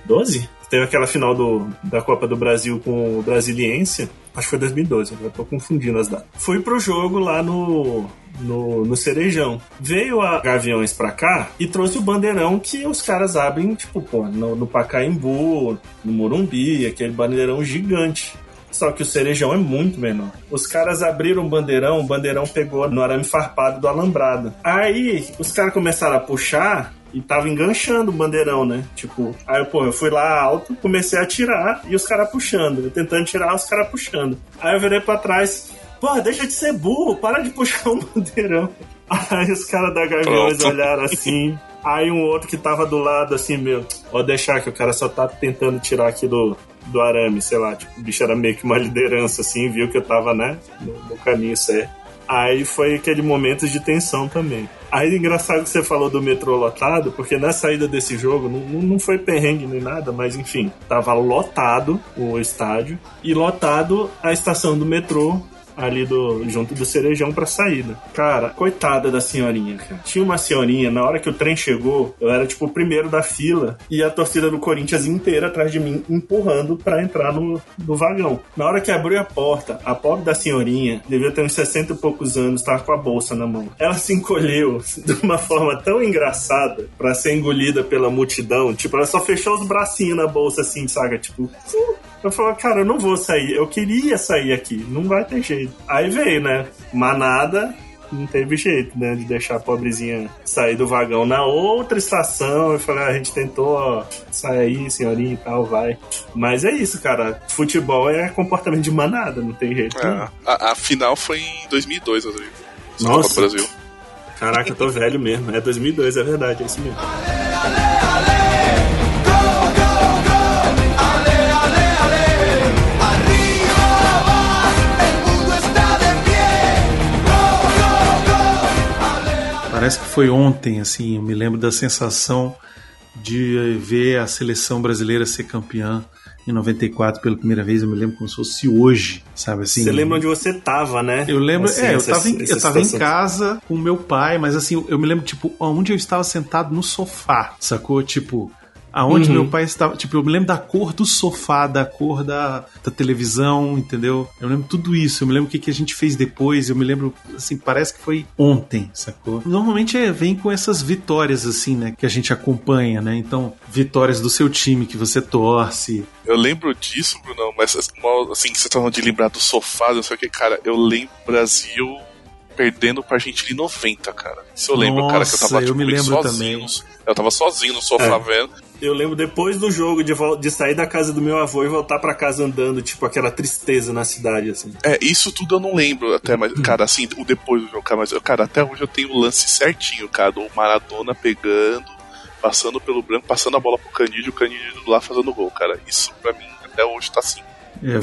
Speaker 4: 2012? Teve aquela final do, da Copa do Brasil com o Brasiliense. Acho que foi 2012, eu tô confundindo as datas. Fui pro jogo lá no, no, no Cerejão. Veio a Gaviões pra cá e trouxe o bandeirão que os caras abrem, tipo, pô, no, no Pacaembu, no Morumbi, aquele bandeirão gigante. Só que o cerejão é muito menor. Os caras abriram o bandeirão, o bandeirão pegou no arame farpado do alambrado. Aí os caras começaram a puxar e tava enganchando o bandeirão, né? Tipo, aí pô, eu fui lá alto, comecei a tirar e os caras puxando. Eu tentando tirar, os caras puxando. Aí eu virei pra trás, pô, deixa de ser burro, para de puxar o bandeirão. Aí os caras da Gaviões olharam assim. Aí um outro que tava do lado, assim, meu, ó, deixar que o cara só tá tentando tirar aqui do, do arame, sei lá, tipo, o bicho era meio que uma liderança, assim, viu que eu tava, né, no, no caminho certo. Aí foi aquele momento de tensão também. Aí engraçado que você falou do metrô lotado, porque na saída desse jogo não, não foi perrengue nem nada, mas enfim, tava lotado o estádio e lotado a estação do metrô ali do junto do Cerejão pra saída. Cara, coitada da senhorinha, cara. Tinha uma senhorinha, na hora que o trem chegou, eu era tipo o primeiro da fila e a torcida do Corinthians inteira atrás de mim empurrando pra entrar no, no vagão. Na hora que abriu a porta, a pobre da senhorinha, devia ter uns 60 e poucos anos, tava com a bolsa na mão. Ela se encolheu de uma forma tão engraçada pra ser engolida pela multidão, tipo, ela só fechou os bracinhos na bolsa assim, saca? Tipo, eu falei, cara, eu não vou sair. Eu queria sair aqui. Não vai ter jeito. Aí veio, né? Manada. Não teve jeito, né? De deixar a pobrezinha sair do vagão na outra estação. Eu falei, ah, a gente tentou, ó, sai aí, senhorinha e tal, vai. Mas é isso, cara. Futebol é comportamento de manada, não tem jeito.
Speaker 2: É, a, a final foi em 2002, Rodrigo.
Speaker 4: Nossa.
Speaker 2: Brasil.
Speaker 4: Caraca, eu tô velho mesmo. É 2002, é verdade, é isso mesmo.
Speaker 3: Parece que foi ontem, assim, eu me lembro da sensação de ver a seleção brasileira ser campeã em 94 pela primeira vez, eu me lembro como se fosse hoje, sabe assim?
Speaker 4: Você lembra onde você tava, né?
Speaker 3: Eu lembro,
Speaker 4: Assim,
Speaker 3: é, eu
Speaker 4: essa-
Speaker 3: tava, em, eu tava em casa com meu pai, mas assim, eu, eu me lembro, tipo, onde eu estava sentado no sofá, sacou? Tipo, aonde
Speaker 4: Uhum.
Speaker 3: meu pai estava. Tipo, eu me lembro da cor do sofá, da cor da, da televisão, entendeu? Eu lembro tudo isso, eu me lembro o que, que a gente fez depois, eu me lembro, assim, parece que foi ontem, sacou? Normalmente é, vem com essas vitórias, assim, né, que a gente acompanha, né? Então, vitórias do seu time que você torce.
Speaker 2: Eu lembro disso, Bruno, mas assim, você tá falando de lembrar do sofá, não sei o que, cara. Eu lembro Brasil perdendo pra Argentina em 90, cara. Isso eu lembro, cara, que eu tava
Speaker 3: Nossa, eu
Speaker 2: tipo,
Speaker 3: me lembro
Speaker 2: sozinho.
Speaker 3: também.
Speaker 2: Eu tava sozinho no sofá
Speaker 4: É.
Speaker 2: vendo.
Speaker 4: Eu lembro depois do jogo de, de sair da casa do meu avô e voltar pra casa andando, tipo, aquela tristeza na cidade, assim.
Speaker 2: É, isso tudo eu não lembro até, mas, cara, assim, o depois do jogo, cara, mas, cara, até hoje eu tenho o lance certinho, cara, do Maradona pegando, passando pelo branco, passando a bola pro Candídio, o Candídio lá fazendo gol, cara. Isso pra mim até hoje tá assim.
Speaker 3: É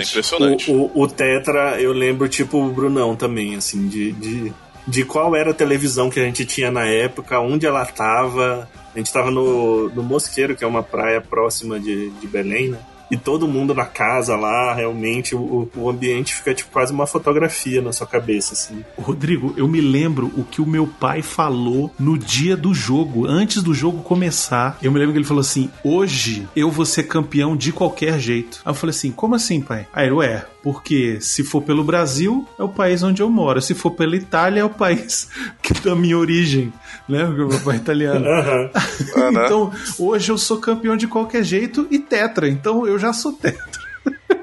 Speaker 2: é impressionante.
Speaker 4: O, o, o Tetra, eu lembro, tipo, o Brunão também, assim, de, de, de qual era a televisão que a gente tinha na época, onde ela tava. A gente tava no, no Mosqueiro, que é uma praia próxima de, de Belém, né? E todo mundo na casa lá, realmente, o, o ambiente fica tipo quase uma fotografia na sua cabeça, assim.
Speaker 3: Rodrigo, eu me lembro o que o meu pai falou no dia do jogo, antes do jogo começar. Eu me lembro que ele falou assim: hoje eu vou ser campeão de qualquer jeito. Aí eu falei assim: como assim, pai? Aí ele, ué, porque se for pelo Brasil, é o país onde eu moro. Se for pela Itália, é o país que da minha origem, né? Porque o meu pai é italiano.
Speaker 2: Ah, né?
Speaker 3: então, hoje eu sou campeão de qualquer jeito e tetra. Então eu já sou tetra.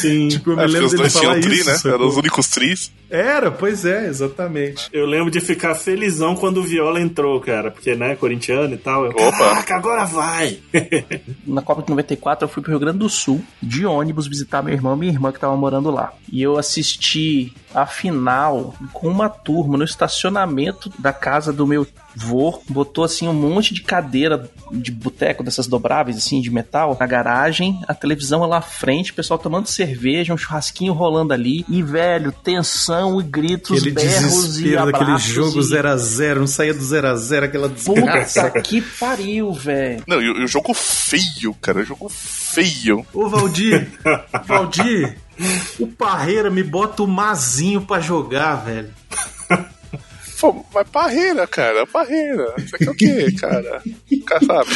Speaker 4: Sim.
Speaker 3: Tipo, eu me
Speaker 2: que
Speaker 3: lembro
Speaker 2: os
Speaker 3: dele
Speaker 2: dois tinham
Speaker 3: falar
Speaker 2: tri,
Speaker 3: isso.
Speaker 2: né?
Speaker 3: sacou?
Speaker 2: Eram os únicos tris.
Speaker 3: Era, pois é, exatamente.
Speaker 4: Eu lembro de ficar felizão quando o Viola entrou, cara, porque, né, corintiano e tal. Eu,
Speaker 2: Opa.
Speaker 4: Caraca, agora vai!
Speaker 5: Na Copa de 94 eu fui pro Rio Grande do Sul de ônibus visitar meu irmão e minha irmã que tava morando lá. E eu assisti a final com uma turma no estacionamento da casa do meu vô. Botou assim um monte de cadeira de boteco dessas dobráveis assim de metal na garagem, a televisão lá à frente, o pessoal tomando cerveja, um churrasquinho rolando ali e velho, tensão e gritos,
Speaker 3: Aquele
Speaker 5: berros e abraços
Speaker 3: jogo
Speaker 5: e...
Speaker 3: 0x0, não saía do 0x0, aquela desgraça.
Speaker 5: Puta que pariu, velho.
Speaker 2: Não, e o o jogo feio, cara. Jogo feio.
Speaker 3: Ô Valdir, Valdir, o Parreira me bota o Mazinho pra jogar, velho.
Speaker 2: Pô, mas parreira, cara, parreira. Isso aqui é o quê, cara? Cara, sabe?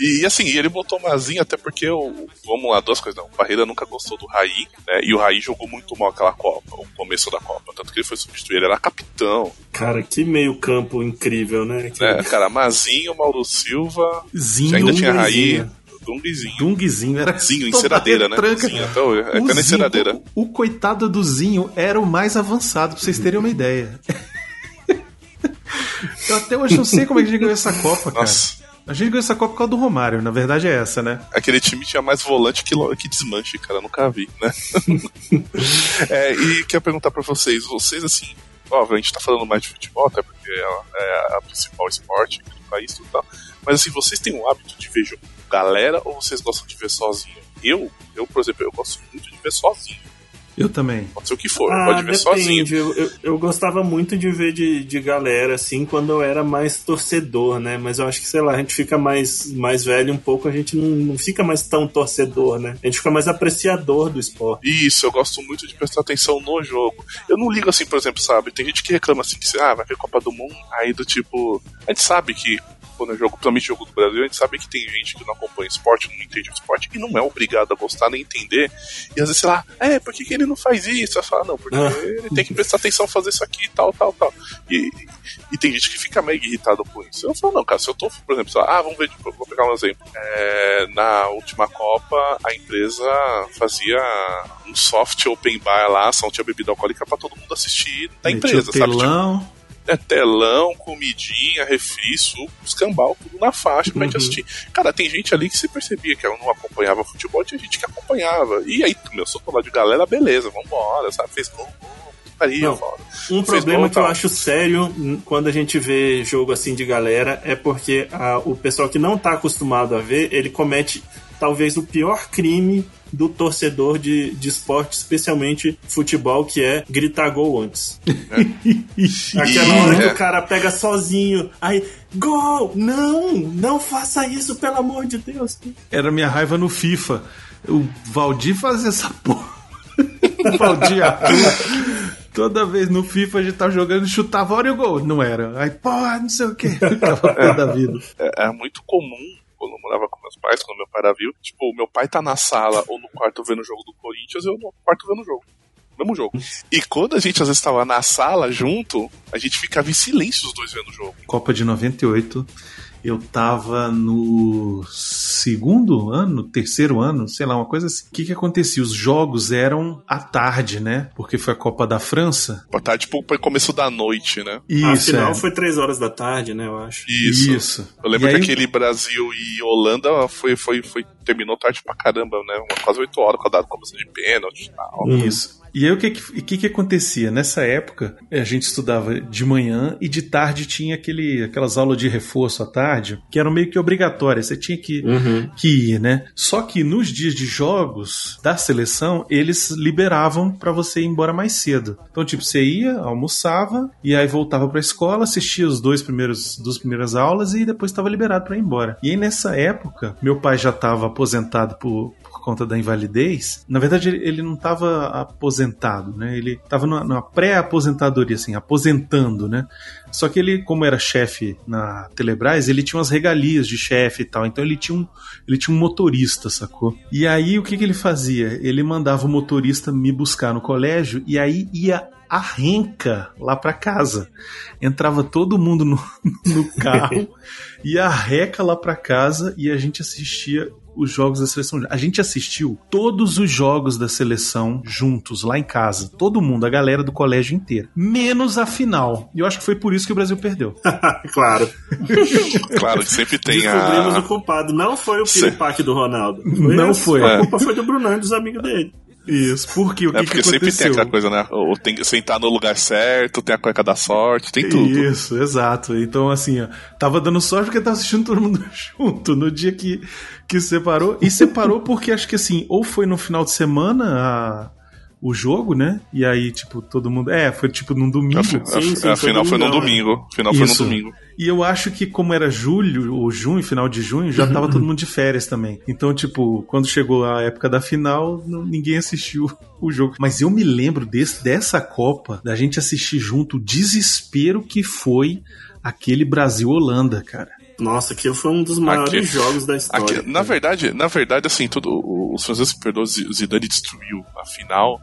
Speaker 2: E, assim, ele botou o Mazinho até porque o. Vamos lá, duas coisas. Não, o Parreira nunca gostou do Raí, né? E o Raí jogou muito mal aquela Copa, o começo da Copa. Tanto que ele foi substituir, ele era capitão.
Speaker 4: Cara, que meio campo incrível, né? Que-
Speaker 2: Né? Cara, Mazinho, Mauro Silva.
Speaker 3: Zinho,
Speaker 2: ainda tinha Raí.
Speaker 4: Dunguizinho.
Speaker 2: Dunguizinho
Speaker 3: era
Speaker 2: Zinho,
Speaker 3: toda
Speaker 2: enceradeira, né?
Speaker 3: retranca.
Speaker 2: Zinho, até. É
Speaker 3: O
Speaker 2: até na
Speaker 3: Zinho,
Speaker 2: enceradeira.
Speaker 3: O, o coitado do Zinho era o mais avançado, pra vocês terem uma ideia. Eu até hoje não sei como é que a gente ganhou essa Copa, cara.
Speaker 2: Nossa.
Speaker 3: A gente ganhou essa Copa por causa do Romário, na verdade é essa, né?
Speaker 2: Aquele time tinha mais volante que, que desmanche, cara. Nunca vi, né? É, e quero perguntar pra vocês, vocês assim, óbvio, a gente tá falando mais de futebol, até porque é, é a principal esporte do país e tal. Mas assim, vocês têm o hábito de ver jogo galera ou vocês gostam de ver sozinho? eu, eu, por exemplo, eu gosto muito de ver sozinho.
Speaker 3: Eu também.
Speaker 2: Pode ser o que for,
Speaker 4: Ah,
Speaker 2: pode ver sozinho.
Speaker 4: depende. Eu, eu, eu gostava muito de ver de, de galera, assim, quando eu era mais torcedor, né? Mas eu acho que, sei lá, a gente fica mais, mais velho um pouco, a gente não, não fica mais tão torcedor, né? A gente fica mais apreciador do esporte.
Speaker 2: Isso, eu gosto muito de prestar atenção no jogo. Eu não ligo assim, por exemplo, sabe? Tem gente que reclama assim, que ah, vai ver Copa do Mundo, aí do tipo. A gente sabe que é jogo, principalmente jogo do Brasil, a gente sabe que tem gente que não acompanha esporte, não entende esporte e não é obrigado a gostar nem entender. E às vezes, sei lá, é, por que, que ele não faz isso? Você fala, não, porque
Speaker 4: Ah.
Speaker 2: ele tem que prestar atenção fazer isso aqui, tal, tal, tal. E, e tem gente que fica mega irritado com isso. Eu falo, não, cara, se eu tô, por exemplo, lá, ah, vamos ver, tipo, vou pegar um exemplo. É, na última Copa, a empresa fazia um soft open bar lá, só tinha bebida alcoólica pra todo mundo assistir da empresa, sabe? Tipo. É telão, comidinha, refri, suco, escambau, tudo na faixa pra gente
Speaker 4: Uhum.
Speaker 2: assistir. Cara, tem gente ali que você percebia que não acompanhava futebol, tinha gente que acompanhava. E aí, meu, sou lá de galera, beleza, vambora, sabe? Fez gol, gol, putaria,
Speaker 4: Não.
Speaker 2: foda.
Speaker 4: Um
Speaker 2: Fez
Speaker 4: problema
Speaker 2: gol,
Speaker 4: que eu
Speaker 2: tal.
Speaker 4: acho sério hum, quando a gente vê jogo assim de galera é porque ah, o pessoal que não tá acostumado a ver, ele comete talvez o pior crime do torcedor de, de esporte, especialmente futebol, que é gritar gol antes. Aquela hora que
Speaker 2: É.
Speaker 4: o cara pega sozinho, aí, gol! Não! Não faça isso, pelo amor de Deus!
Speaker 3: Era minha raiva no FIFA. O Valdir fazia essa porra. o Valdir. Toda vez no FIFA a gente tava jogando, chutava hora e o gol. Não era. Aí, porra, não sei o que. Ficava pé da vida.
Speaker 2: É, é muito comum quando eu morava com meus pais, quando meu pai era vivo, tipo, meu pai tá na sala ou no quarto vendo o jogo do Corinthians, eu no quarto vendo o jogo. Mesmo jogo. E quando a gente às vezes tava na sala junto, a gente ficava em silêncio os dois vendo o jogo.
Speaker 3: Copa de 98. Eu tava no segundo ano, terceiro ano, sei lá, uma coisa assim. O que que acontecia? Os jogos eram à tarde, né? Porque foi a Copa da França.
Speaker 2: Boa tarde, tipo, foi começo da noite, né?
Speaker 3: Isso,
Speaker 4: Afinal,
Speaker 3: é.
Speaker 4: foi três horas da tarde, né, eu acho.
Speaker 2: Isso.
Speaker 3: Isso.
Speaker 2: Eu lembro
Speaker 3: E
Speaker 2: que
Speaker 3: aí-
Speaker 2: aquele Brasil e Holanda foi, foi, foi, terminou tarde pra caramba, né? Uma, quase 8 horas, rodado começo de pênalti e tal.
Speaker 3: Isso. E aí o que que, que acontecia? Nessa época, a gente estudava de manhã e de tarde tinha aquele, aquelas aulas de reforço à tarde, que eram meio que obrigatórias, você tinha que,
Speaker 4: Uhum.
Speaker 3: que ir, né? Só que nos dias de jogos da seleção, eles liberavam pra você ir embora mais cedo. Então, tipo, você ia, almoçava e aí voltava pra escola, assistia os dois primeiros duas primeiras aulas e depois estava liberado pra ir embora. E aí nessa época, meu pai já estava aposentado por conta da invalidez, na verdade ele, não estava aposentado, né? Ele estava numa, numa pré-aposentadoria, assim, aposentando, né? Só que ele, como era chefe na Telebrás, ele tinha umas regalias de chefe e tal. Então ele tinha um, ele tinha um motorista, sacou? E aí o que, que ele fazia? Ele mandava o motorista me buscar no colégio e aí ia a renca lá pra casa. Entrava todo mundo no, no carro, ia a reca lá pra casa e a gente assistia os jogos da seleção. A gente assistiu todos os jogos da seleção juntos, lá em casa. Todo mundo, a galera do colégio inteiro. Menos a final. E eu acho que foi por isso que o Brasil perdeu.
Speaker 4: claro.
Speaker 2: Claro que sempre tem
Speaker 4: Descobrimos
Speaker 2: a.
Speaker 4: o culpado. Não foi o piripaque do Ronaldo.
Speaker 3: Não
Speaker 4: esse.
Speaker 3: foi.
Speaker 4: A
Speaker 2: É.
Speaker 4: culpa foi do Brunão e dos amigos dele.
Speaker 3: Isso, porque o que,
Speaker 2: É
Speaker 3: que
Speaker 2: porque sempre tem
Speaker 3: aconteceu?
Speaker 2: aquela coisa, né? Ou tem que sentar no lugar certo, tem a cueca da sorte, tem tudo.
Speaker 3: Isso, exato. Então, assim, ó, tava dando sorte porque tava assistindo todo mundo junto no dia que, que separou. E separou porque acho que, assim, ou foi no final de semana a- o jogo, né? E aí, tipo, todo mundo. É, foi tipo num domingo.
Speaker 2: A, fi- a-
Speaker 4: Sim, sim,
Speaker 2: a
Speaker 4: foi
Speaker 2: final foi no
Speaker 4: domingão,
Speaker 2: domingo. A final foi no
Speaker 3: Isso.
Speaker 2: domingo.
Speaker 3: E eu acho que, como era julho ou junho, final de junho, já tava todo mundo de férias também. Então, tipo, quando chegou a época da final, ninguém assistiu o jogo. Mas eu me lembro desse, dessa Copa, da gente assistir junto, o desespero que foi aquele Brasil-Holanda, cara.
Speaker 4: Nossa, aquilo foi um dos maiores
Speaker 2: Aqui-
Speaker 4: jogos da história.
Speaker 2: Aqui, na verdade, na verdade, assim, tudo, o- os franceses que perdoam, o Zidane destruiu a final,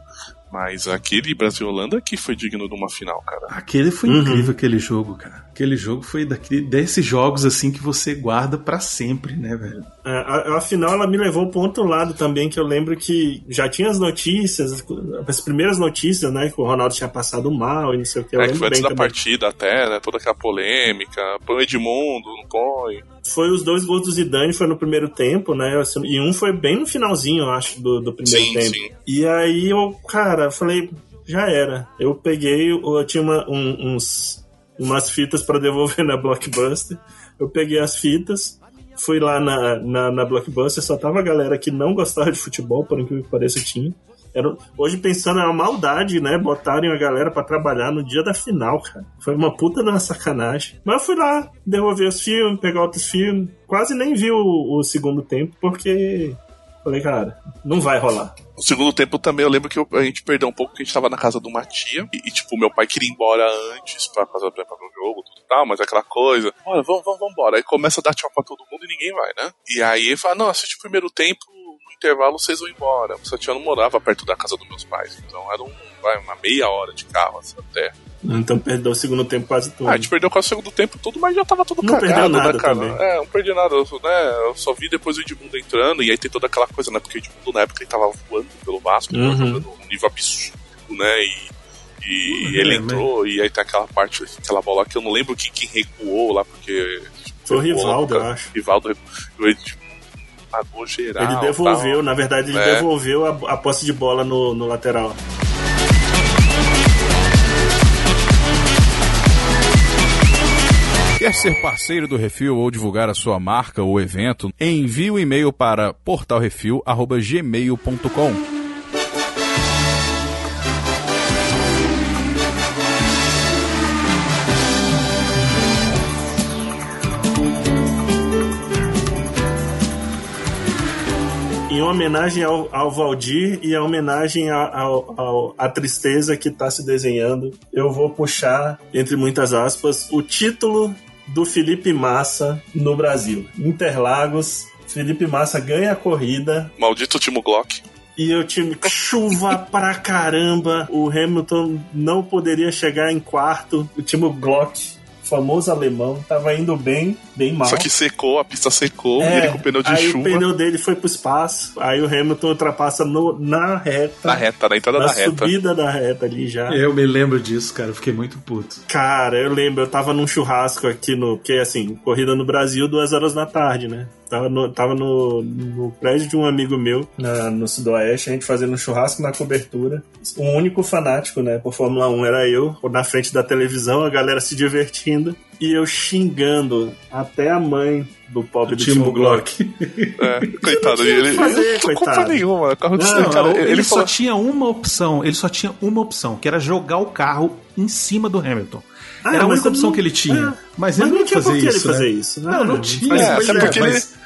Speaker 2: mas aquele Brasil-Holanda que foi digno de uma final, cara.
Speaker 3: Aquele foi
Speaker 4: Uhum.
Speaker 3: incrível, aquele jogo, cara. Aquele jogo foi daquele, desses jogos, assim, que você guarda pra sempre, né, velho?
Speaker 4: É, a, a final ela me levou para outro lado também, que eu lembro que já tinha as notícias, as primeiras notícias, né? Que o Ronaldo tinha passado mal e não sei o que. Eu
Speaker 2: é, que foi antes
Speaker 4: bem
Speaker 2: da
Speaker 4: também.
Speaker 2: partida até, né? Toda aquela polêmica. Põe o Edmundo, não põe.
Speaker 4: Foi os dois gols do Zidane, foi no primeiro tempo, né? E um foi bem no finalzinho, eu acho, do, do primeiro
Speaker 2: Sim,
Speaker 4: tempo.
Speaker 2: sim.
Speaker 4: E aí eu, cara, eu falei, já era. Eu peguei, eu tinha uma- um- uns, umas fitas pra devolver na Blockbuster. Eu peguei as fitas, Fui lá na, na, na Blockbuster, só tava a galera que não gostava de futebol, por incrível que pareça, tinha. Era, hoje pensando, é uma maldade, né? Botarem a galera pra trabalhar no dia da final, cara. Foi uma puta de uma sacanagem. Mas eu fui lá, devolver os filmes, pegar outros filmes. Quase nem vi o, o segundo tempo, porque falei, cara, não vai rolar.
Speaker 2: No segundo tempo também eu lembro que a gente perdeu um pouco, porque a gente tava na casa de uma tia, e, e, tipo, meu pai queria ir embora antes pra casa pra pra o jogo, tudo tal, mas aquela coisa, olha, vamos, vamos, vamos embora. Aí começa a dar tchau pra todo mundo e ninguém vai, né? E aí ele fala, não, assiste o primeiro tempo, no intervalo vocês vão embora. O tia não morava perto da casa dos meus pais, então era um, vai, uma meia hora de carro assim, até.
Speaker 4: Então perdeu o segundo tempo quase todo.
Speaker 2: Ah, a gente perdeu quase o segundo tempo todo, mas já tava tudo
Speaker 4: Não
Speaker 2: cagado,
Speaker 4: perdeu nada
Speaker 2: né, cara?
Speaker 4: também.
Speaker 2: É, não perdi nada. Eu, né, eu só vi depois o Edmundo entrando, e aí tem toda aquela coisa, né? Porque o Edmundo na época ele tava voando pelo Vasco,
Speaker 4: Uhum.
Speaker 2: tava jogando um nível absurdo, né? E, e
Speaker 3: Uhum,
Speaker 2: ele
Speaker 3: é,
Speaker 2: entrou, e aí tem aquela parte, aquela bola que eu não lembro quem, quem recuou lá, porque.
Speaker 4: Foi o Rivaldo, eu acho.
Speaker 2: Rivaldo. O Edmundo pagou geral.
Speaker 4: Ele devolveu,
Speaker 2: tal.
Speaker 4: na verdade, ele
Speaker 2: É.
Speaker 4: devolveu a, a posse de bola no, no lateral.
Speaker 12: Quer ser parceiro do Refil ou divulgar a sua marca ou evento? Envie o e-mail para portalrefil@gmail.com.
Speaker 4: Em homenagem ao, ao Valdir e em homenagem à ao, ao- à tristeza que está se desenhando, eu vou puxar, entre muitas aspas, o título do Felipe Massa no Brasil. Interlagos, Felipe Massa ganha a corrida
Speaker 2: Maldito Timo Glock.
Speaker 4: e o time chuva pra caramba. O Hamilton não poderia chegar em quarto. O time Glock, famoso alemão, tava indo bem, bem mal.
Speaker 2: Só que secou, a pista secou,
Speaker 4: É,
Speaker 2: e ele com o pneu de
Speaker 4: aí
Speaker 2: chuva.
Speaker 4: o pneu dele foi pro espaço. Aí o Hamilton ultrapassa no- na reta.
Speaker 2: Na reta, na entrada
Speaker 4: na
Speaker 2: da reta.
Speaker 4: subida da reta ali já.
Speaker 3: Eu me lembro disso, cara. eu Fiquei muito puto.
Speaker 4: Cara, eu lembro, eu tava num churrasco aqui no. Porque assim, corrida no Brasil, duas horas da tarde, né? Tava no, tava no, no prédio de um amigo meu, na- no Sudoeste, a gente fazendo um churrasco na cobertura. O único fanático, né, por Fórmula 1 era eu, na frente da televisão, a galera se divertindo. E eu xingando até a mãe do pobre do
Speaker 3: Timo
Speaker 4: Glock.
Speaker 2: É, coitado,
Speaker 4: tinha o que
Speaker 2: ele.
Speaker 4: fazer,
Speaker 2: ele não culpa
Speaker 4: coitado.
Speaker 2: nenhuma. Carro de
Speaker 3: Não,
Speaker 2: cara,
Speaker 3: ele,
Speaker 2: ele,
Speaker 3: só
Speaker 2: falou.
Speaker 3: tinha uma opção. Ele só tinha uma opção, que era jogar o carro em cima do Hamilton.
Speaker 4: Ah,
Speaker 3: era a
Speaker 4: mas
Speaker 3: única
Speaker 4: ele
Speaker 3: opção
Speaker 4: não-
Speaker 3: que ele tinha.
Speaker 4: é.
Speaker 3: Mas,
Speaker 4: Mas
Speaker 3: ele
Speaker 4: não
Speaker 3: não ia
Speaker 4: tinha
Speaker 3: fazer
Speaker 4: por que ele
Speaker 3: isso. né?
Speaker 4: fazer isso, né?
Speaker 3: Não, não
Speaker 4: Não
Speaker 3: tinha.
Speaker 2: É, até
Speaker 3: é,
Speaker 2: porque ele-
Speaker 3: mas-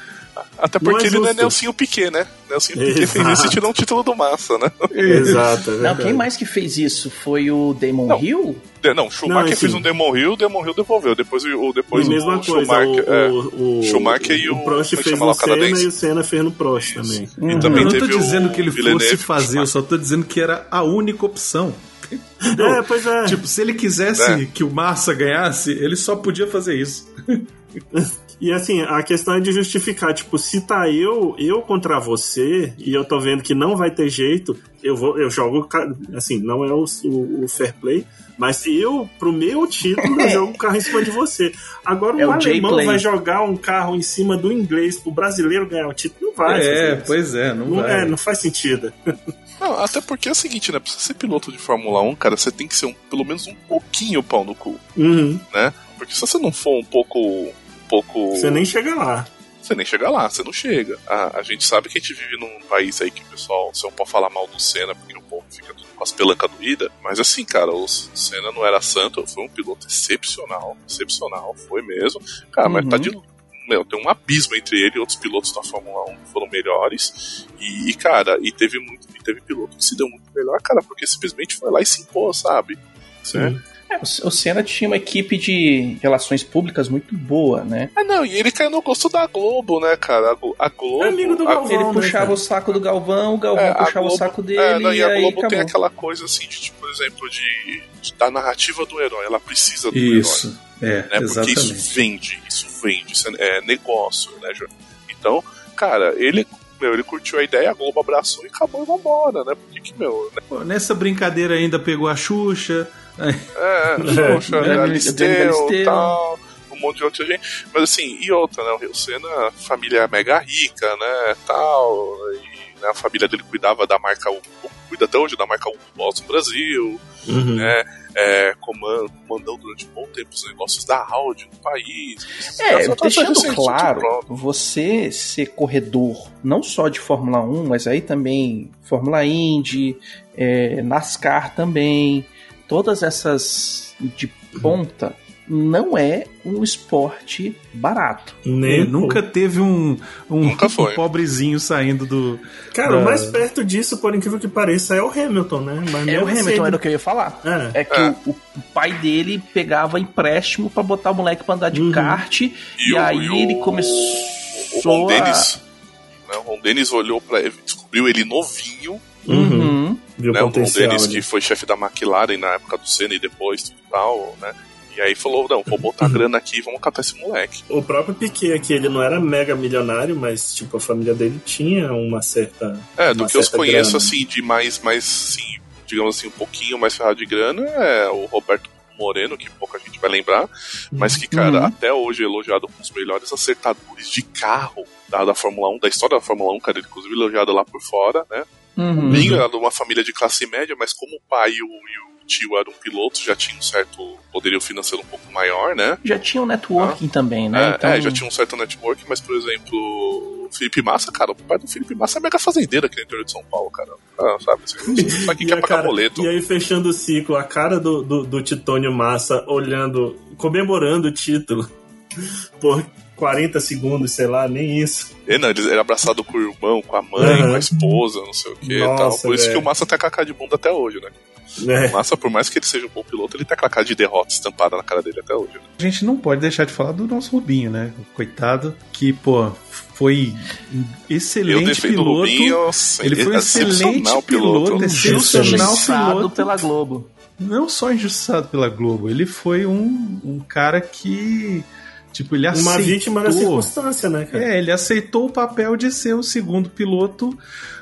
Speaker 2: Até
Speaker 4: Não
Speaker 2: porque
Speaker 4: é
Speaker 2: ele não é. Nelsinho Piquet, né? Nelsinho Piquet fez isso e tirou um título do Massa, né?
Speaker 4: Exato, é
Speaker 5: Não, quem mais que fez isso? Foi o Damon
Speaker 2: Não.
Speaker 5: Hill?
Speaker 2: Não, Schumacher
Speaker 4: Não, assim-
Speaker 2: fez um Demon Hill, o Demon Hill devolveu. Depois, o, depois
Speaker 4: mesma
Speaker 2: o
Speaker 4: coisa,
Speaker 2: Schumacher,
Speaker 4: o,
Speaker 2: é,
Speaker 4: o, o,
Speaker 2: Schumacher e o-
Speaker 4: o Prost
Speaker 2: é que
Speaker 4: fez no
Speaker 2: o?
Speaker 4: Senna e o Senna fez no Prost também.
Speaker 2: E
Speaker 3: Não,
Speaker 2: também
Speaker 3: eu não tô dizendo
Speaker 2: o
Speaker 3: que ele
Speaker 2: Villeneuve,
Speaker 3: fosse fazer, eu só tô dizendo que era a única opção.
Speaker 4: É, pois é.
Speaker 3: Tipo, se ele quisesse
Speaker 2: É.
Speaker 3: que o Massa ganhasse, ele só podia fazer isso.
Speaker 4: E assim, a questão é de justificar, tipo, se tá eu, eu contra você, e eu tô vendo que não vai ter jeito, eu vou, eu jogo, assim, não é o, o, o fair play, mas eu, pro meu título, eu jogo o carro em cima de você. Agora
Speaker 5: É
Speaker 4: o
Speaker 5: o
Speaker 4: alemão vai jogar um carro em cima do inglês pro brasileiro ganhar o título? Não vai.
Speaker 3: é,
Speaker 4: fazer isso.
Speaker 3: pois é, não,
Speaker 4: Não,
Speaker 3: vai.
Speaker 4: é, não faz sentido.
Speaker 2: Não, até porque é o seguinte, né? Pra você ser piloto de Fórmula 1, cara, você tem que ser um, pelo menos um pouquinho pau no cu,
Speaker 4: Uhum.
Speaker 2: né? Porque se você não for um pouco. Um pouco.
Speaker 4: Você nem chega lá.
Speaker 2: Você nem chega lá, você não chega. A, a gente sabe que a gente vive num país aí que o pessoal, você não pode falar mal do Senna, porque o povo fica tudo com as pelancas doídas. Mas assim, cara, o Senna não era santo, foi um piloto excepcional. Excepcional, foi mesmo. Cara, mas
Speaker 5: Uhum.
Speaker 2: tá de. Meu, tem um abismo entre ele e outros pilotos da Fórmula 1 que foram melhores. E, e, cara, e teve muito. E teve piloto que se deu muito melhor, cara, porque simplesmente foi lá e se impôs, sabe? Né?
Speaker 5: É, o o Senna tinha uma equipe de relações públicas muito boa, né?
Speaker 2: Ah, não, e ele caiu no gosto da Globo, né, cara? A, Glo- a Globo.
Speaker 4: É amigo do
Speaker 2: a-
Speaker 4: Galvão.
Speaker 5: Ele
Speaker 4: né,
Speaker 5: puxava
Speaker 4: cara?
Speaker 5: o saco do Galvão, o Galvão
Speaker 2: É, a
Speaker 5: puxava o
Speaker 2: Globo-
Speaker 5: saco dele
Speaker 2: É, não, e
Speaker 5: e
Speaker 2: a
Speaker 5: aí
Speaker 2: Globo tem
Speaker 5: acabou.
Speaker 2: aquela coisa assim, de, tipo, por exemplo, de, de- da narrativa do herói. Ela precisa do herói.
Speaker 3: É,
Speaker 2: Né? Porque
Speaker 3: exatamente.
Speaker 2: isso vende, isso vende, isso é, negócio, né? Então, cara, ele. Meu, ele curtiu a ideia, a Globo abraçou e acabou e vambora, né? Porque que, meu, né?
Speaker 3: Pô, Nessa brincadeira ainda pegou a Xuxa.
Speaker 2: É, Galisteu
Speaker 5: Galisteu.
Speaker 2: e tal, um monte de outra gente. Mas assim, e outra, né? O Rio Sena, família mega rica, né? Tal, e, né? A família dele cuidava da marca U, cuida até hoje da marca U Boss no Brasil,
Speaker 4: Uhum.
Speaker 2: né? É, comand, comandou durante um bom tempo os negócios da Audi no país.
Speaker 5: É,
Speaker 2: Essa- essa
Speaker 5: deixando claro, você ser corredor, não só de Fórmula 1, mas aí também Fórmula Indy, é, NASCAR também, todas essas de ponta, não é um esporte barato.
Speaker 4: Nem
Speaker 3: Ele
Speaker 4: um
Speaker 3: nunca teve um, um,
Speaker 2: Nunca foi.
Speaker 3: um pobrezinho saindo do.
Speaker 4: Cara,
Speaker 3: da-
Speaker 4: o mais perto disso, por incrível que pareça, é o Hamilton, né? Mas
Speaker 5: É o
Speaker 4: assim,
Speaker 5: Hamilton,
Speaker 4: ele-
Speaker 5: era o que eu ia falar.
Speaker 4: É.
Speaker 5: É que
Speaker 2: É.
Speaker 5: O, o pai dele pegava empréstimo pra botar o moleque pra andar de
Speaker 4: Uhum.
Speaker 5: kart, e,
Speaker 2: o-
Speaker 5: aí
Speaker 2: o-
Speaker 5: ele
Speaker 2: O
Speaker 5: começou
Speaker 2: Ron
Speaker 5: a...
Speaker 2: Dennis, né, o Ron Dennis olhou para ele, descobriu ele novinho,
Speaker 4: Uhum.
Speaker 5: Uhum.
Speaker 4: Viu
Speaker 2: né? O Ron. Dennis
Speaker 4: ali.
Speaker 2: que foi chefe da McLaren na época do Senna e depois tudo tal, né? E aí falou, não, vou botar grana aqui, vamos catar esse moleque.
Speaker 4: O próprio Piquet aqui, ele não era mega milionário, mas tipo, a família dele tinha uma certa.
Speaker 2: É, do que eu conheço,
Speaker 4: grana.
Speaker 2: assim, de mais, mais, sim, digamos assim, um pouquinho mais ferrado de grana, é o Roberto Moreno, que pouca gente vai lembrar, mas que, cara,
Speaker 5: Uhum.
Speaker 2: até hoje é elogiado como um dos melhores acertadores de carro da, da Fórmula 1, da história da Fórmula 1, cara, ele inclusive elogiado lá por fora, né?
Speaker 5: Uhum.
Speaker 2: Era de uma família de classe média, mas como o pai e o, e o tio eram pilotos, já tinha um certo poderio financeiro um pouco maior, né?
Speaker 5: Já tinha um networking também, né?
Speaker 2: É,
Speaker 5: Então,
Speaker 2: é, já tinha um certo network, mas, por exemplo, o Felipe Massa, cara, o pai do Felipe Massa é mega fazendeiro aqui no interior de São Paulo, cara. Ah, sabe? Você sabe que
Speaker 4: E,
Speaker 2: quer
Speaker 4: a
Speaker 2: pagar boleto.
Speaker 4: e aí, fechando o ciclo, a cara do, do, do Titônio Massa olhando, comemorando o título por 40 segundos, sei lá, nem isso.
Speaker 2: Ele, não, ele era abraçado com o irmão, com a mãe,
Speaker 4: Uhum.
Speaker 2: com a esposa, não sei o que e tal.
Speaker 4: Nossa,
Speaker 2: Por isso que o Massa tem a cara de bunda até hoje, né?
Speaker 4: É.
Speaker 2: O Massa, por mais que ele seja um bom piloto, ele tem aquela cara de derrota estampada na cara dele até hoje. Né?
Speaker 3: A gente não pode deixar de falar do nosso Rubinho, né? Coitado, que, pô, foi um
Speaker 2: Eu
Speaker 3: excelente piloto.
Speaker 2: Rubinho,
Speaker 3: Ele foi um
Speaker 2: é
Speaker 3: excelente
Speaker 2: excepcional
Speaker 3: piloto, excepcional
Speaker 5: injustiçado
Speaker 3: piloto.
Speaker 5: pela Globo.
Speaker 3: Não só injustiçado pela Globo, ele foi um, um cara que. Tipo, ele aceitou.
Speaker 4: Uma vítima da circunstância, né, cara?
Speaker 3: É, ele aceitou o papel de ser o segundo piloto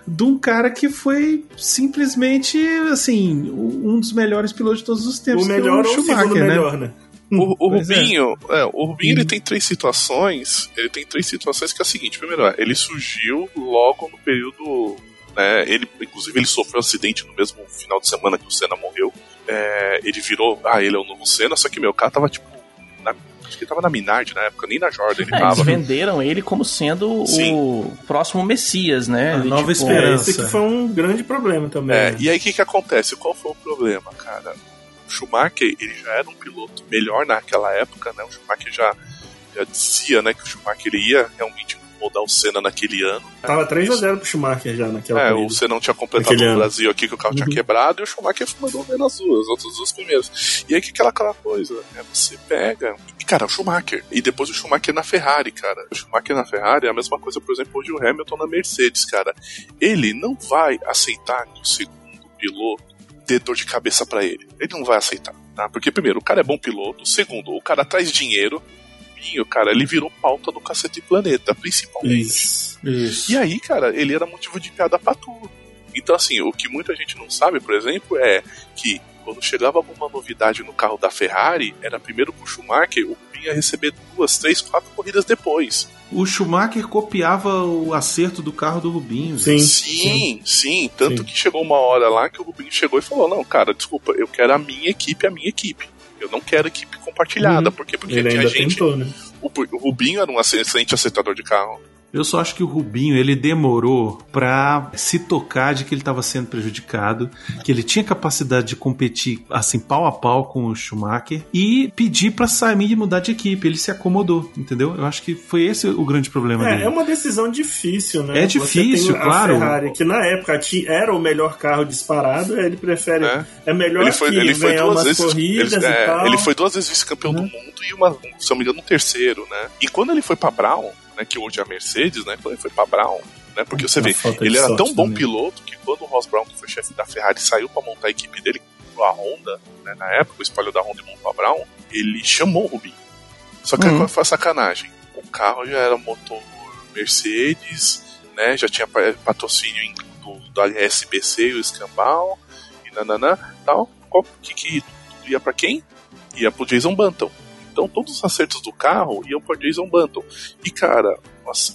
Speaker 3: de um cara que foi simplesmente, assim, um dos melhores pilotos de todos os tempos.
Speaker 4: o
Speaker 3: que é
Speaker 4: melhor ou o
Speaker 3: Schumacher,
Speaker 4: segundo
Speaker 3: né?
Speaker 4: melhor, né?
Speaker 2: O, o
Speaker 3: é.
Speaker 2: Rubinho, é, o Rubinho ele tem três situações. Ele tem três situações que é o seguinte: primeiro, é, ele surgiu logo no período. Né, ele, inclusive, ele sofreu um acidente no mesmo final de semana que o Senna morreu. É, ele virou. Ah, ele é o novo Senna, só que meu cara tava tipo. Na, acho que ele tava na Minardi na época, nem na Jordan ele
Speaker 5: É, eles
Speaker 2: tava.
Speaker 5: venderam ele como sendo
Speaker 2: Sim.
Speaker 5: o próximo Messias, né?
Speaker 3: A
Speaker 5: Ele,
Speaker 3: nova
Speaker 5: tipo,
Speaker 4: É,
Speaker 3: esperança.
Speaker 4: esse aqui foi um grande problema também.
Speaker 2: É,
Speaker 4: né?
Speaker 2: e aí o que, que acontece? Qual foi o problema, cara? O Schumacher ele já era um piloto melhor naquela época, né? O Schumacher já, já dizia né, que o Schumacher ele ia realmente rodar o Senna naquele ano.
Speaker 4: Tava 3x0 pro Schumacher já naquela
Speaker 2: É,
Speaker 4: corrida.
Speaker 2: o Senna não tinha completado
Speaker 4: Naquele
Speaker 2: no
Speaker 4: ano.
Speaker 2: Brasil aqui que o carro tinha quebrado e o Schumacher mandou ver nas duas, as outras duas primeiras. E aí que aquela, aquela coisa, né? Você pega. E, cara, o Schumacher. E depois o Schumacher na Ferrari, cara. O Schumacher na Ferrari é a mesma coisa, por exemplo, hoje o Hamilton na Mercedes, cara. Ele não vai aceitar que o segundo piloto dê dor de cabeça pra ele. Ele não vai aceitar, tá? Porque, primeiro, o cara é bom piloto. Segundo, o cara traz dinheiro. E o cara, ele virou pauta do Cacete Planeta, principalmente.
Speaker 4: Isso.
Speaker 3: Isso.
Speaker 2: E aí, cara, ele era motivo de piada pra tudo. Então, assim, o que muita gente não sabe, por exemplo, é que quando chegava alguma novidade no carro da Ferrari, era primeiro pro Schumacher, o Rubinho ia receber duas, três, quatro corridas depois.
Speaker 3: O Schumacher copiava o acerto do carro do Rubinho.
Speaker 4: Sim.
Speaker 2: Sim, sim. Tanto
Speaker 4: Sim.
Speaker 2: que chegou uma hora lá que o Rubinho chegou e falou: Não, cara, desculpa, eu quero a minha equipe, a minha equipe. Eu não quero equipe compartilhada.
Speaker 4: Uhum.
Speaker 2: Por quê? Porque
Speaker 4: Ele
Speaker 2: tinha gente.
Speaker 4: tentou, né?
Speaker 2: O, o Rubinho era um excelente acertador de carro.
Speaker 3: Eu só acho que o Rubinho ele demorou pra se tocar de que ele estava sendo prejudicado, que ele tinha capacidade de competir assim pau a pau com o Schumacher e pedir pra sair e mudar de equipe. Ele se acomodou, entendeu? Eu acho que foi esse o grande problema
Speaker 4: É,
Speaker 3: dele.
Speaker 4: é uma decisão difícil, né?
Speaker 3: É difícil,
Speaker 4: Você tem a
Speaker 3: claro.
Speaker 4: Ferrari, que na época ti- era o melhor carro disparado, ele prefere.
Speaker 2: É.
Speaker 4: É, melhor
Speaker 2: Ele foi,
Speaker 4: que
Speaker 2: ele foi
Speaker 4: ganhar
Speaker 2: duas
Speaker 4: umas
Speaker 2: vezes.
Speaker 4: corridas
Speaker 2: ele,
Speaker 4: e
Speaker 2: é,
Speaker 4: tal.
Speaker 2: Ele foi duas vezes vice-campeão do mundo e uma, se eu não me engano, um terceiro, né? E quando ele foi pra Brown, né, que hoje é a Mercedes, né? Ele foi pra Brown, né? Porque você
Speaker 4: Uma
Speaker 2: vê, ele era tão bom
Speaker 4: também.
Speaker 2: piloto que quando o Ross Brown, que foi chefe da Ferrari, saiu pra montar a equipe dele, a Honda, né, na época, o espalho da Honda e montou a Brown, ele chamou o Rubinho. Só que
Speaker 5: Uhum.
Speaker 2: foi a sacanagem? O carro já era motor Mercedes, né? Já tinha pa- patrocínio do, da SBC e o Escambau, e nananã, tal. Qual, que, que ia pra quem? Ia pro Jason Button. Então todos os acertos do carro iam pro Jason Button. E cara,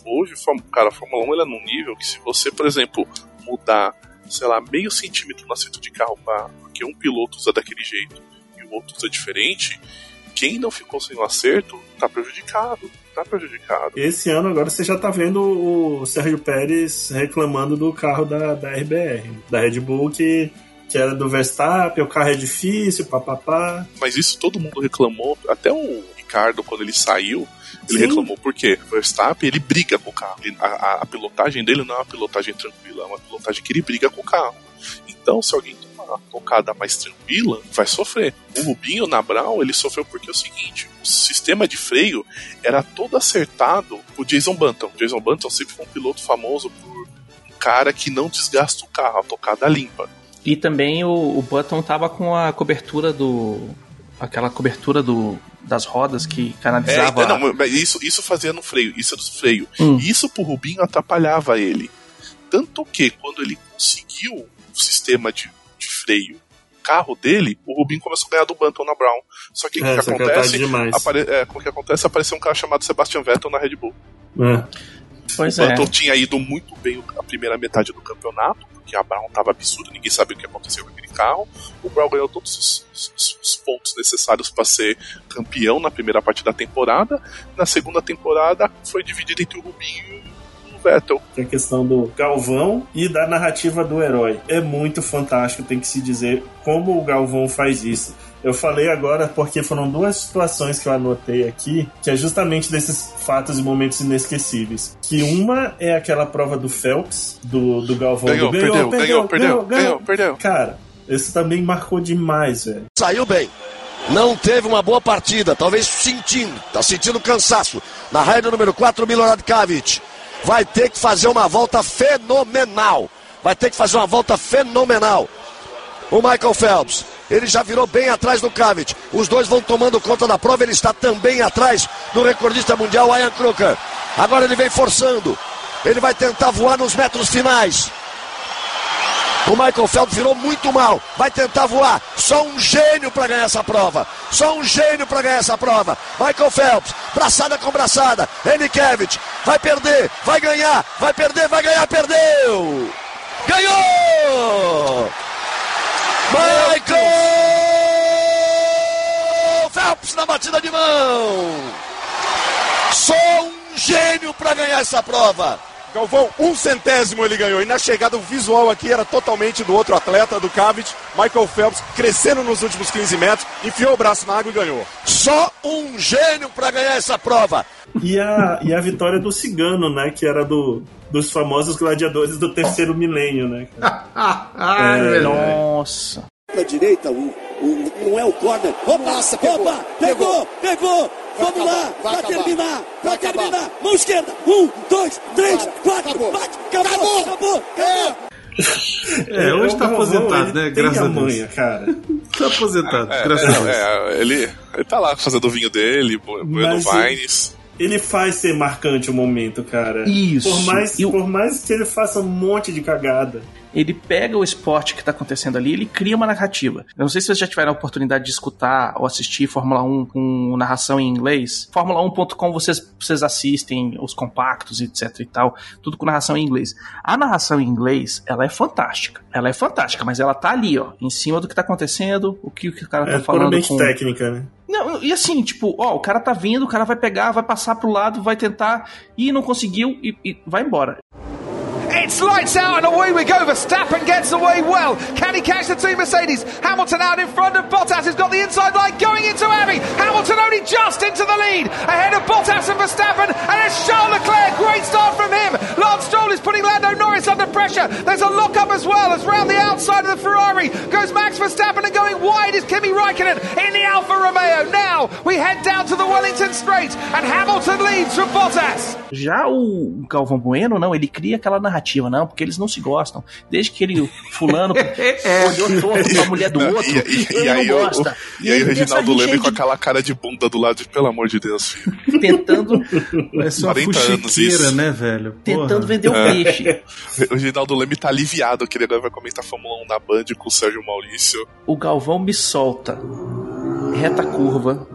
Speaker 2: hoje, cara, a Fórmula 1 ela é num nível que se você, por exemplo, mudar, sei lá, meio centímetro no assento de carro pra, porque um piloto usa daquele jeito e o outro usa diferente, quem não ficou sem o acerto tá prejudicado. Tá prejudicado.
Speaker 4: Esse ano agora você já tá vendo o Sérgio Pérez reclamando do carro da, da RBR, da Red Bull, que, que era do Verstappen, o carro é difícil, papapá.
Speaker 2: Mas isso todo mundo reclamou, até o Ricardo, quando ele saiu, ele
Speaker 4: Sim.
Speaker 2: reclamou. Por quê? O Verstappen, ele briga com o carro. Ele- a, a- pilotagem dele não é uma pilotagem tranquila, é uma pilotagem que ele briga com o carro. Então, se alguém tomar uma tocada mais tranquila, vai sofrer. O Rubinho na Brown, ele sofreu porque é o seguinte, o sistema de freio era todo acertado por Jason Button. Jason Button sempre foi um piloto famoso por um cara que não desgasta o carro, a tocada limpa.
Speaker 5: E também o, o Button tava com a cobertura do. aquela cobertura do, das rodas que
Speaker 2: É,
Speaker 5: canalizava.
Speaker 2: então, não, isso, isso fazia no freio, isso é do freio.
Speaker 5: Hum.
Speaker 2: Isso pro Rubinho atrapalhava ele. Tanto que quando ele conseguiu o sistema de, de freio no carro dele, o Rubinho começou a ganhar do Button na Brown. Só que o
Speaker 4: É,
Speaker 2: que
Speaker 4: só que é
Speaker 2: acontece? é, o que acontece? Apareceu um cara chamado Sebastian Vettel na Red Bull.
Speaker 4: É.
Speaker 5: Pois
Speaker 2: o
Speaker 5: é.
Speaker 2: Button tinha ido muito bem a primeira metade do campeonato, porque a Brown tava absurda, ninguém sabia o que aconteceu com aquele carro. O Brown ganhou todos os, os- os pontos necessários para ser campeão na primeira parte da temporada. Na segunda temporada foi dividido entre o Rubinho e o Vettel.
Speaker 4: Tem a questão do Galvão e da narrativa do herói. É muito fantástico, tem que se dizer como o Galvão faz isso. Eu falei agora porque foram duas situações que eu anotei aqui, que é justamente desses fatos e momentos inesquecíveis. Que uma é aquela prova do Phelps, do, do Galvão.
Speaker 2: Ganhou,
Speaker 4: do,
Speaker 2: perdeu, ganhou, perdeu, ganhou, perdeu.
Speaker 4: Cara, esse também marcou demais, velho.
Speaker 13: Saiu bem. Não teve uma boa partida, talvez sentindo, tá sentindo cansaço. Na raia número 4, Milorad Kavic. Vai ter que fazer uma volta fenomenal. Vai ter que fazer uma volta fenomenal. O Michael Phelps, ele já virou bem atrás do Kavic. Os dois vão tomando conta da prova, ele está também atrás do recordista mundial Ian Kruger. Agora ele vem forçando. Ele vai tentar voar nos metros finais. O Michael Phelps virou muito mal. Vai tentar voar. Só um gênio para ganhar essa prova. Só um gênio para ganhar essa prova. Michael Phelps, braçada com braçada. Enikevich, vai perder, vai ganhar, vai perder, vai ganhar, perdeu. Ganhou! Michael Phelps na batida de mão. Só um gênio para ganhar essa prova.
Speaker 14: Galvão, um centésimo ele ganhou. E na chegada, o visual aqui era totalmente do outro atleta, do Cavit. Michael Phelps crescendo nos últimos 15 metros, enfiou o braço na água e ganhou.
Speaker 13: Só um gênio para ganhar essa prova.
Speaker 4: E a, e a vitória do Cigano, né? Que era do, dos famosos gladiadores do terceiro milênio, né? É,
Speaker 5: Nossa.
Speaker 15: Na direita, o, o, não é o corner. Opa, opa, pegou, pegou. Vamos lá, vai terminar, vai terminar. Mão esquerda, um, dois, três, quatro, bate, acabou, acabou, acabou.
Speaker 3: É, hoje tá
Speaker 4: Galvão,
Speaker 3: aposentado, né? Graças a Deus.
Speaker 4: cara.
Speaker 3: Tá aposentado,
Speaker 2: É,
Speaker 3: graças a Deus.
Speaker 2: é, ele, ele tá lá fazendo o vinho dele,
Speaker 4: Mas
Speaker 2: Vines.
Speaker 4: Ele faz ser marcante o momento, cara.
Speaker 5: Isso.
Speaker 4: Por mais,
Speaker 5: E o-
Speaker 4: por mais que ele faça um monte de cagada.
Speaker 5: Ele pega o esporte que tá acontecendo ali, ele cria uma narrativa. Eu não sei se vocês já tiveram a oportunidade de escutar ou assistir Fórmula 1 com narração em inglês. Fórmula 1.com vocês, vocês assistem os compactos, etc e tal, tudo com narração em inglês. A narração em inglês, ela é fantástica. Ela é fantástica, mas ela tá ali, ó, em cima do que tá acontecendo, o que, o que o cara tá
Speaker 4: É
Speaker 5: falando
Speaker 4: puramente
Speaker 5: com...
Speaker 4: técnica, né?
Speaker 5: E assim, tipo, ó, o cara tá vindo, o cara vai pegar, vai passar pro lado, vai tentar, e não conseguiu, e, e vai embora.
Speaker 11: It's lights out and away we go. Verstappen gets away well. Can he catch the two Mercedes? Hamilton out in front of Bottas. He's got the inside line going into Abbey. Hamilton only just into the lead. Ahead of Bottas and Verstappen. And it's Charles Leclerc. Great start from him. Lance Stroll is putting Lando Norris under pressure. There's a lock up as well as round the outside of the Ferrari goes Max Verstappen and going wide is Kimi Raikkonen in the Alfa Romeo. Now we head down to the Wellington Straight and Hamilton leads from Bottas.
Speaker 5: Já o Galvão Bueno, não, ele cria aquela narrativa, não, porque eles não se gostam. Desde que ele, fulano, olhou torto pra mulher do
Speaker 2: Não,
Speaker 5: outro,
Speaker 2: e, e-
Speaker 5: ele
Speaker 2: e aí,
Speaker 5: não
Speaker 2: o-
Speaker 5: gosta.
Speaker 2: o- e aí o Reginaldo Leme com aquela cara de bunda do lado, de, pelo amor de Deus, filho.
Speaker 5: Tentando,
Speaker 3: É só
Speaker 2: 40 anos isso.
Speaker 3: né, velho?
Speaker 5: tentando
Speaker 3: Porra.
Speaker 5: vender o
Speaker 2: É.
Speaker 5: peixe.
Speaker 2: O Reginaldo Leme tá aliviado que ele agora vai comentar Fórmula 1 na Band com o Sérgio Maurício.
Speaker 5: O Galvão me solta. Reta curva.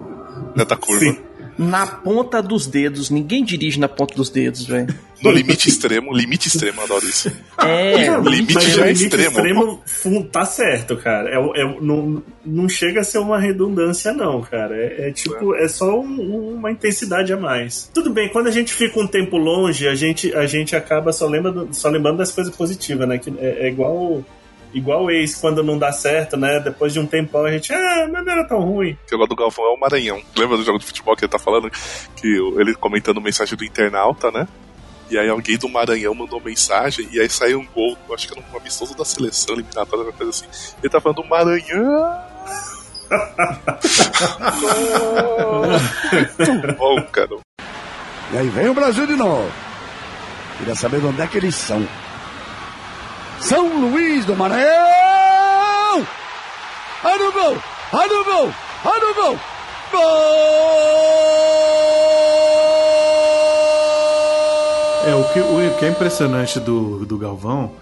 Speaker 2: Neta curva.
Speaker 4: Sim.
Speaker 5: Na ponta dos dedos. Ninguém dirige na ponta dos dedos, velho.
Speaker 2: No limite extremo, limite extremo, adoro isso.
Speaker 5: É,
Speaker 2: o limite
Speaker 4: Mas
Speaker 2: já
Speaker 4: o
Speaker 2: é
Speaker 4: limite
Speaker 2: extremo.
Speaker 4: extremo tá certo, cara. É, é- não, não chega a ser uma redundância, não, cara. É, é tipo, é só um- uma intensidade a mais. Tudo bem, quando a gente fica um tempo longe, a gente, a gente acaba só, lembra do- só lembrando das coisas positivas, né? Que é, é igual. Igual o ex, quando não dá certo, né? Depois de um tempão a gente, ah, mas não era tão ruim.
Speaker 2: que eu gosto do Galvão é o Maranhão. Lembra do jogo de futebol que ele tá falando? Que o- ele comentando mensagem do internauta, né? E aí alguém do Maranhão mandou mensagem e aí saiu um gol, acho que era um amistoso da seleção eliminatória, alguma coisa assim. Ele tá falando Maranhão. Muito bom, cara.
Speaker 15: E aí vem o Brasil de novo. Queria saber de onde é que eles são. São Luís do Maranhão! Olha o gol! Olha o gol! Olha o gol!
Speaker 3: É, o que, o que é impressionante do, do Galvão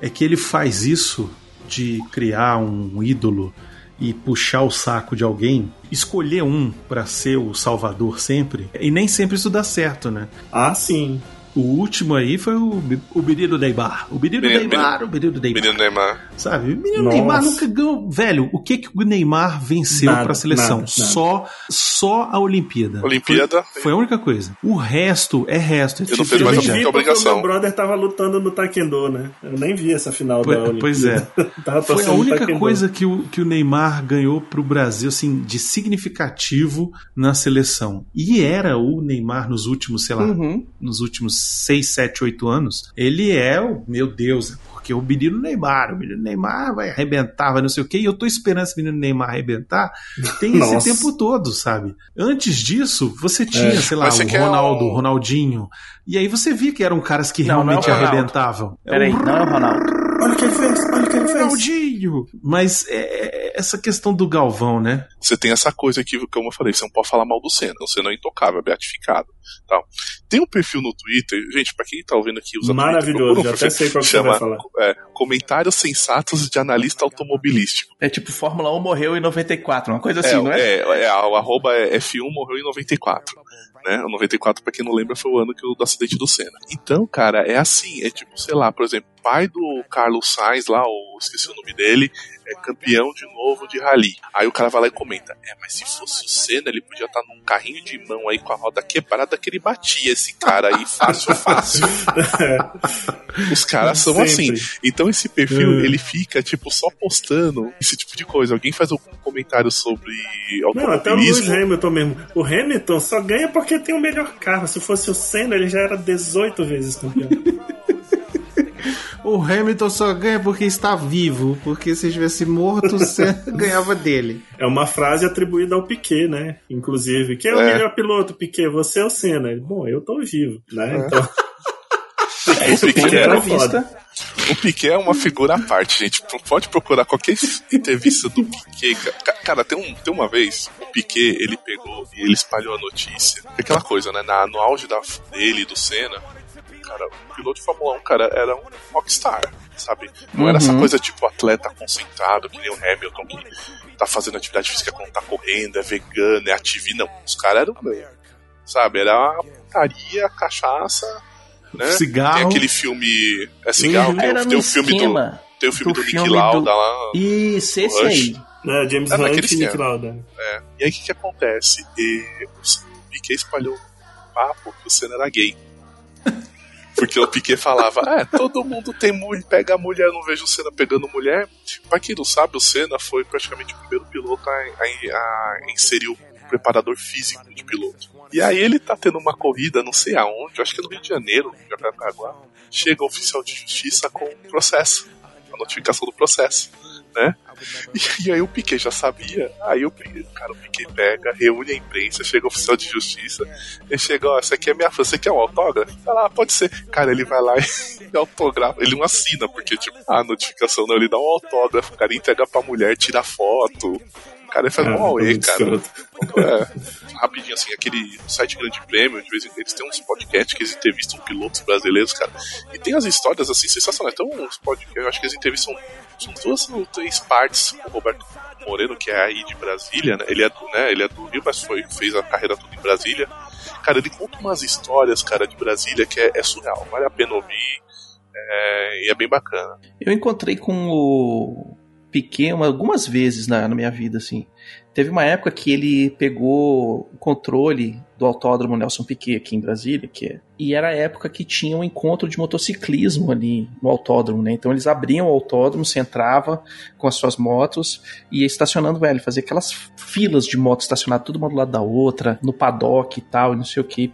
Speaker 3: é que ele faz isso de criar um ídolo e puxar o saco de alguém, escolher um pra ser o salvador sempre, e nem sempre isso dá certo, né?
Speaker 4: Ah, sim.
Speaker 3: O último aí foi o, o menino Neymar. O menino
Speaker 2: Menino-
Speaker 3: Neymar, o menino Neymar.
Speaker 2: Menino Neymar.
Speaker 3: Sabe? O menino
Speaker 4: Nossa.
Speaker 3: Neymar nunca ganhou. Velho, o que, que o Neymar venceu
Speaker 4: Nada,
Speaker 3: pra seleção?
Speaker 4: nada, nada.
Speaker 3: Só, só a Olimpíada.
Speaker 2: Olimpíada.
Speaker 3: Foi, foi a única coisa. O resto é resto. É
Speaker 2: Eu não fiz mais
Speaker 4: Eu
Speaker 2: a
Speaker 4: vi o
Speaker 2: obrigação.
Speaker 4: meu brother tava lutando no Taekwondo, né? Eu nem vi essa final da
Speaker 3: Pois, pois é.
Speaker 4: Olimpíada. Tava
Speaker 3: Foi a única coisa que o, que o Neymar ganhou pro Brasil, assim, de significativo na seleção. E era o Neymar nos últimos, sei lá,
Speaker 5: Uhum.
Speaker 3: nos últimos 6, 7, 8 anos. Ele é o, meu Deus, porque o menino Neymar, o menino Neymar vai arrebentar, vai não sei o quê, e eu tô esperando esse menino Neymar arrebentar tem esse
Speaker 4: Nossa.
Speaker 3: tempo todo, sabe? Antes disso, você tinha,
Speaker 4: É.
Speaker 3: sei lá,
Speaker 2: Mas você
Speaker 3: o Ronaldo,
Speaker 2: um-
Speaker 3: o Ronaldinho, e aí você via que eram caras que
Speaker 5: Não, não é
Speaker 3: realmente arrebentavam. É
Speaker 5: Peraí,
Speaker 3: o
Speaker 5: não é o Ronaldo.
Speaker 4: Olha o que ele fez,
Speaker 3: Ronaldinho! Mas é, é essa questão do Galvão, né?
Speaker 2: Você tem essa coisa que, como eu falei, você não pode falar mal do Senna. O Senna é intocável, é beatificado. Tal. Tem um perfil no Twitter, gente, pra quem tá ouvindo aqui, usa
Speaker 4: Maravilhoso,
Speaker 2: Twitter, procura um
Speaker 4: já até sei qual que você
Speaker 2: chama,
Speaker 4: vai falar.
Speaker 2: é, Comentários Sensatos de Analista Automobilístico.
Speaker 5: É tipo Fórmula 1 morreu em 94, uma coisa assim,
Speaker 2: é,
Speaker 5: não é?
Speaker 2: é, é, o arroba é F1 morreu em 94. Né? O 94, pra quem não lembra, foi o ano que o, do acidente do Senna. Então, cara, é assim, é tipo, sei lá, por exemplo, pai do Carlos Sainz lá, ou esqueci o nome dele, é campeão de novo de rally. Aí o cara vai lá e comenta: É, mas se fosse o Senna, ele podia estar num carrinho de mão aí com a roda quebrada que ele batia esse cara aí fácil, fácil. Os caras são
Speaker 4: Sempre.
Speaker 2: assim. Então esse perfil,
Speaker 4: Hum.
Speaker 2: ele fica, tipo, só postando esse tipo de coisa. Alguém faz algum comentário sobre
Speaker 4: Não, até o Lewis
Speaker 2: automobilismo.
Speaker 4: Hamilton mesmo. O Hamilton só ganha porque tem o melhor carro. Se fosse o Senna, ele já era 18 vezes campeão.
Speaker 3: O Hamilton só ganha porque está vivo, porque se estivesse morto, você ganhava dele.
Speaker 4: É uma frase atribuída ao Piquet, né? Inclusive. Quem é, o
Speaker 2: É.
Speaker 4: melhor piloto, Piquet? Você ou Senna? Ele, Bom, eu tô vivo, né? Então,
Speaker 2: O Piquet, era
Speaker 5: vista.
Speaker 2: o Piquet é uma figura à parte, gente. Pode procurar qualquer entrevista do Piquet. ca- Cara, tem, um, tem uma vez, o Piquet, ele pegou e ele espalhou a notícia. Aquela coisa, né? Na, no auge da, dele e do Senna, cara, o piloto de Fórmula 1, cara, era um rockstar, sabe? Não era essa
Speaker 5: Uhum.
Speaker 2: coisa tipo atleta concentrado, que nem o Hamilton, que tá fazendo atividade física quando tá correndo, é vegano, é ativo. Não, os caras eram, sabe? Era putaria, cachaça, né?
Speaker 3: Cigarro.
Speaker 2: Tem aquele filme. É cigarro, tem, o- tem o filme do. Tem o filme do,
Speaker 5: do
Speaker 2: Nick Lauda
Speaker 5: do-
Speaker 2: lá.
Speaker 5: Isso, esse
Speaker 2: Rush.
Speaker 5: aí.
Speaker 4: né, James
Speaker 2: É,
Speaker 4: Hunt e Nick. Lauda.
Speaker 2: É. E aí o que, que acontece? E, o Piquet espalhou um papo que o Senna era gay. Porque o Piquet falava, é, todo mundo tem mulher, pega a mulher, não vejo o Senna pegando mulher. Pra quem não sabe, o Senna foi praticamente o primeiro piloto a, a- a inserir o preparador físico de piloto. E aí ele tá tendo uma corrida, não sei aonde, acho que é no Rio de Janeiro, em Jacarepaguá. Chega o oficial de justiça com o processo, a notificação do processo, né? E, e aí o Piquet já sabia, aí o, Piquet- cara, o Piquet pega, reúne a imprensa, chega o oficial de justiça, ele chega, ó, essa aqui é minha fã, você quer um autógrafo? Fala, ah, pode ser. Cara, ele vai lá e autografa, ele não assina, porque, tipo, a notificação não, ele dá um autógrafo, cara, entrega pra mulher, tira foto. O cara faz
Speaker 4: É,
Speaker 2: um
Speaker 4: muito
Speaker 2: cara. É, rapidinho, assim, aquele site Grande Prêmio, de vez em quando eles têm uns podcasts que eles entrevistam pilotos brasileiros, cara. E tem as histórias, assim, sensacionais. Então, uns podcasts, eu acho que eles entrevistam são duas ou três partes com o Roberto Moreno, que é aí de Brasília, né? Ele é do, né? Ele é do Rio, mas foi, fez a carreira toda em Brasília. Cara, ele conta umas histórias, cara, de Brasília que é, é surreal. Vale a pena ouvir. É, e é bem bacana.
Speaker 5: Eu encontrei com o uma- algumas vezes na, na minha vida, assim. Teve uma época que ele pegou o controle do autódromo Nelson Piquet aqui em Brasília, que é, e era a época que tinha um encontro de motociclismo ali no autódromo, né? Então eles abriam o autódromo, você entrava com as suas motos e ia estacionando, velho, fazia aquelas filas de motos estacionadas tudo uma do lado da outra, no paddock e tal, e não sei o que,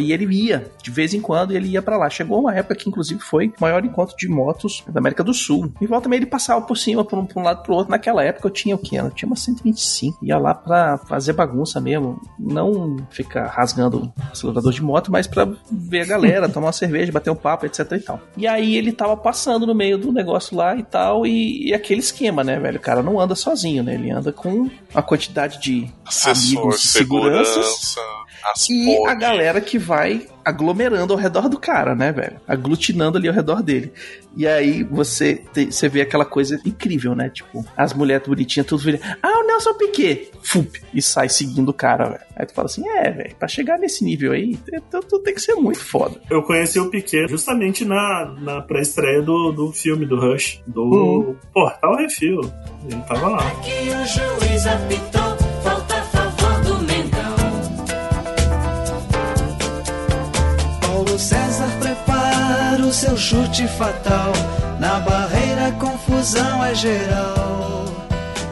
Speaker 5: e ele ia, de vez em quando ele ia pra lá. Chegou uma época que inclusive foi o maior encontro de motos da América do Sul. E volta também ele passava por cima, por um, por um lado pro outro. Naquela época eu tinha o quê? Eu tinha uma 125. Ia lá pra fazer bagunça mesmo. Não ficar rasgando o acelerador de moto, mas pra ver a galera, tomar uma cerveja, bater um papo, etc e tal. E aí ele tava passando no meio do negócio lá e tal, e, e aquele esquema, né, velho? O cara não anda sozinho, né? Ele anda com uma quantidade de
Speaker 2: Assessor,
Speaker 5: amigos, seguranças
Speaker 2: segurança, as
Speaker 5: e a
Speaker 2: porra.
Speaker 5: galera que vai aglomerando ao redor do cara, né, velho? Aglutinando ali ao redor dele. E aí você, te- você vê aquela coisa incrível, né? Tipo, as mulheres bonitinhas, tudo vira, ah, o Nelson Piquet! Fup! E sai seguindo o cara, velho. Aí tu fala assim, é, velho, pra chegar nesse nível aí, tu, tu tem que ser muito foda.
Speaker 4: Eu conheci o Piquet justamente na, na pré-estreia do, do filme do Rush, do
Speaker 5: Uhum.
Speaker 4: Portal Refil. Ele tava lá.
Speaker 6: Que o juiz apitou,
Speaker 16: seu chute fatal. Na barreira, confusão é geral.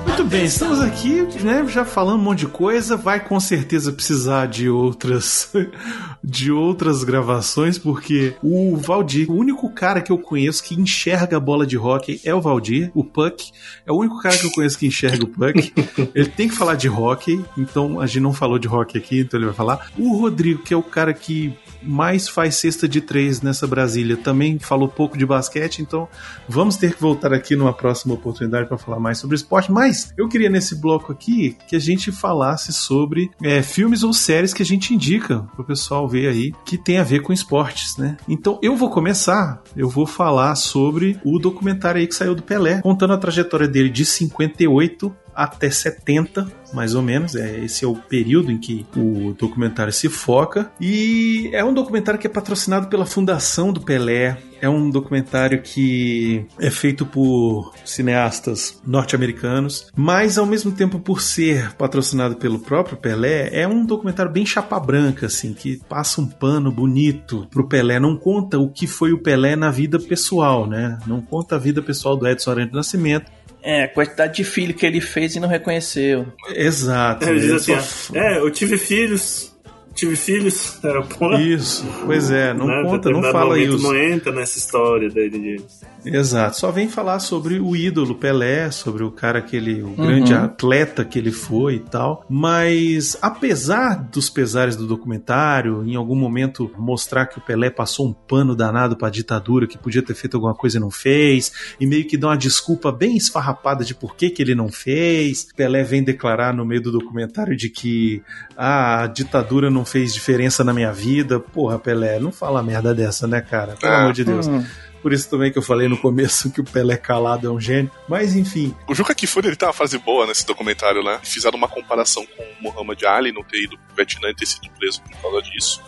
Speaker 3: Muito bem, estamos aqui, né, já falando um monte de coisa, vai com certeza precisar de outras de outras gravações, porque o Valdir, o único cara que eu conheço que enxerga a bola de hockey é o Valdir, o Puck, é o único cara que eu conheço que enxerga o Puck. ele tem que falar de hockey, então a gente não falou de hockey aqui, então ele vai falar. O Rodrigo, que é o cara que mais faz cesta de três nessa Brasília, também falou pouco de basquete, então vamos ter que voltar aqui numa próxima oportunidade para falar mais sobre esporte. Mas eu queria nesse bloco aqui que a gente falasse sobre é, filmes ou séries que a gente indica pro pessoal ver aí que tem a ver com esportes, né? Então eu vou começar, eu vou falar sobre o documentário aí que saiu do Pelé, contando a trajetória dele de 58 até 70, mais ou menos. É, esse é o período em que o documentário se foca. E é um documentário que é patrocinado pela Fundação do Pelé. É um documentário que é feito por cineastas norte-americanos, mas ao mesmo tempo por ser patrocinado pelo próprio Pelé, é um documentário bem chapa branca, assim, que passa um pano bonito pro Pelé. Não conta o que foi o Pelé na vida pessoal, né? Não conta a vida pessoal do Edson Arantes Nascimento.
Speaker 5: É, a quantidade de filho que ele fez e não reconheceu.
Speaker 3: Exato.
Speaker 4: Ele diz assim: é, eu tive filhos, tive filhos. Pô,
Speaker 3: Isso, pois é, não
Speaker 4: né,
Speaker 3: conta, não fala isso.
Speaker 4: Não entra nessa história dele de.
Speaker 3: Exato, só vem falar sobre o ídolo Pelé, sobre o cara que ele, o grande atleta que ele foi e tal. Mas apesar dos pesares do documentário, em algum momento mostrar que o Pelé passou um pano danado pra ditadura, que podia ter feito alguma coisa e não fez, e meio que dá uma desculpa bem esfarrapada de por que, que ele não fez. Pelé vem declarar no meio do documentário de que ah, a ditadura não fez diferença na minha vida. Porra, Pelé, não fala merda dessa, né, cara? Pelo
Speaker 2: Ah.
Speaker 3: amor de Deus.
Speaker 5: Hum.
Speaker 3: Por isso também que eu falei no começo que o Pelé calado é um gênio. Mas enfim,
Speaker 2: O Juca Kfouri, ele tem uma frase boa nesse documentário, né? Fizeram uma comparação com o Muhammad Ali não ter ido pro Vietnã e ter sido preso por causa disso.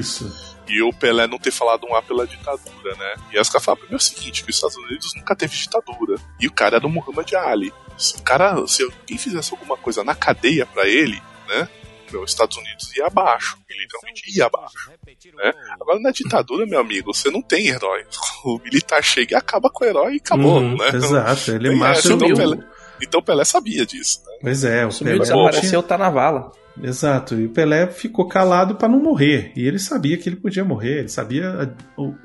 Speaker 3: isso.
Speaker 2: E o Pelé não ter falado um A pela ditadura, né? E as caras falam, é o seguinte, que os Estados Unidos nunca teve ditadura. E o cara era o Muhammad Ali. Se o cara, se alguém fizesse alguma coisa na cadeia pra ele, né? Os Estados Unidos ia abaixo. Ele literalmente ia abaixo. Né? Agora na ditadura, meu amigo, você não tem herói. O militar chega e acaba com o herói e acabou,
Speaker 3: Uhum,
Speaker 2: né?
Speaker 3: exato, ele
Speaker 2: Tem
Speaker 3: mata
Speaker 2: então,
Speaker 3: o-
Speaker 2: Pelé, então Pelé sabia disso. Né?
Speaker 3: Pois é, o
Speaker 5: Sumiu,
Speaker 3: Pelé
Speaker 5: desapareceu, tá na vala.
Speaker 3: Exato, e o Pelé ficou calado para não morrer. E ele sabia que ele podia morrer, ele sabia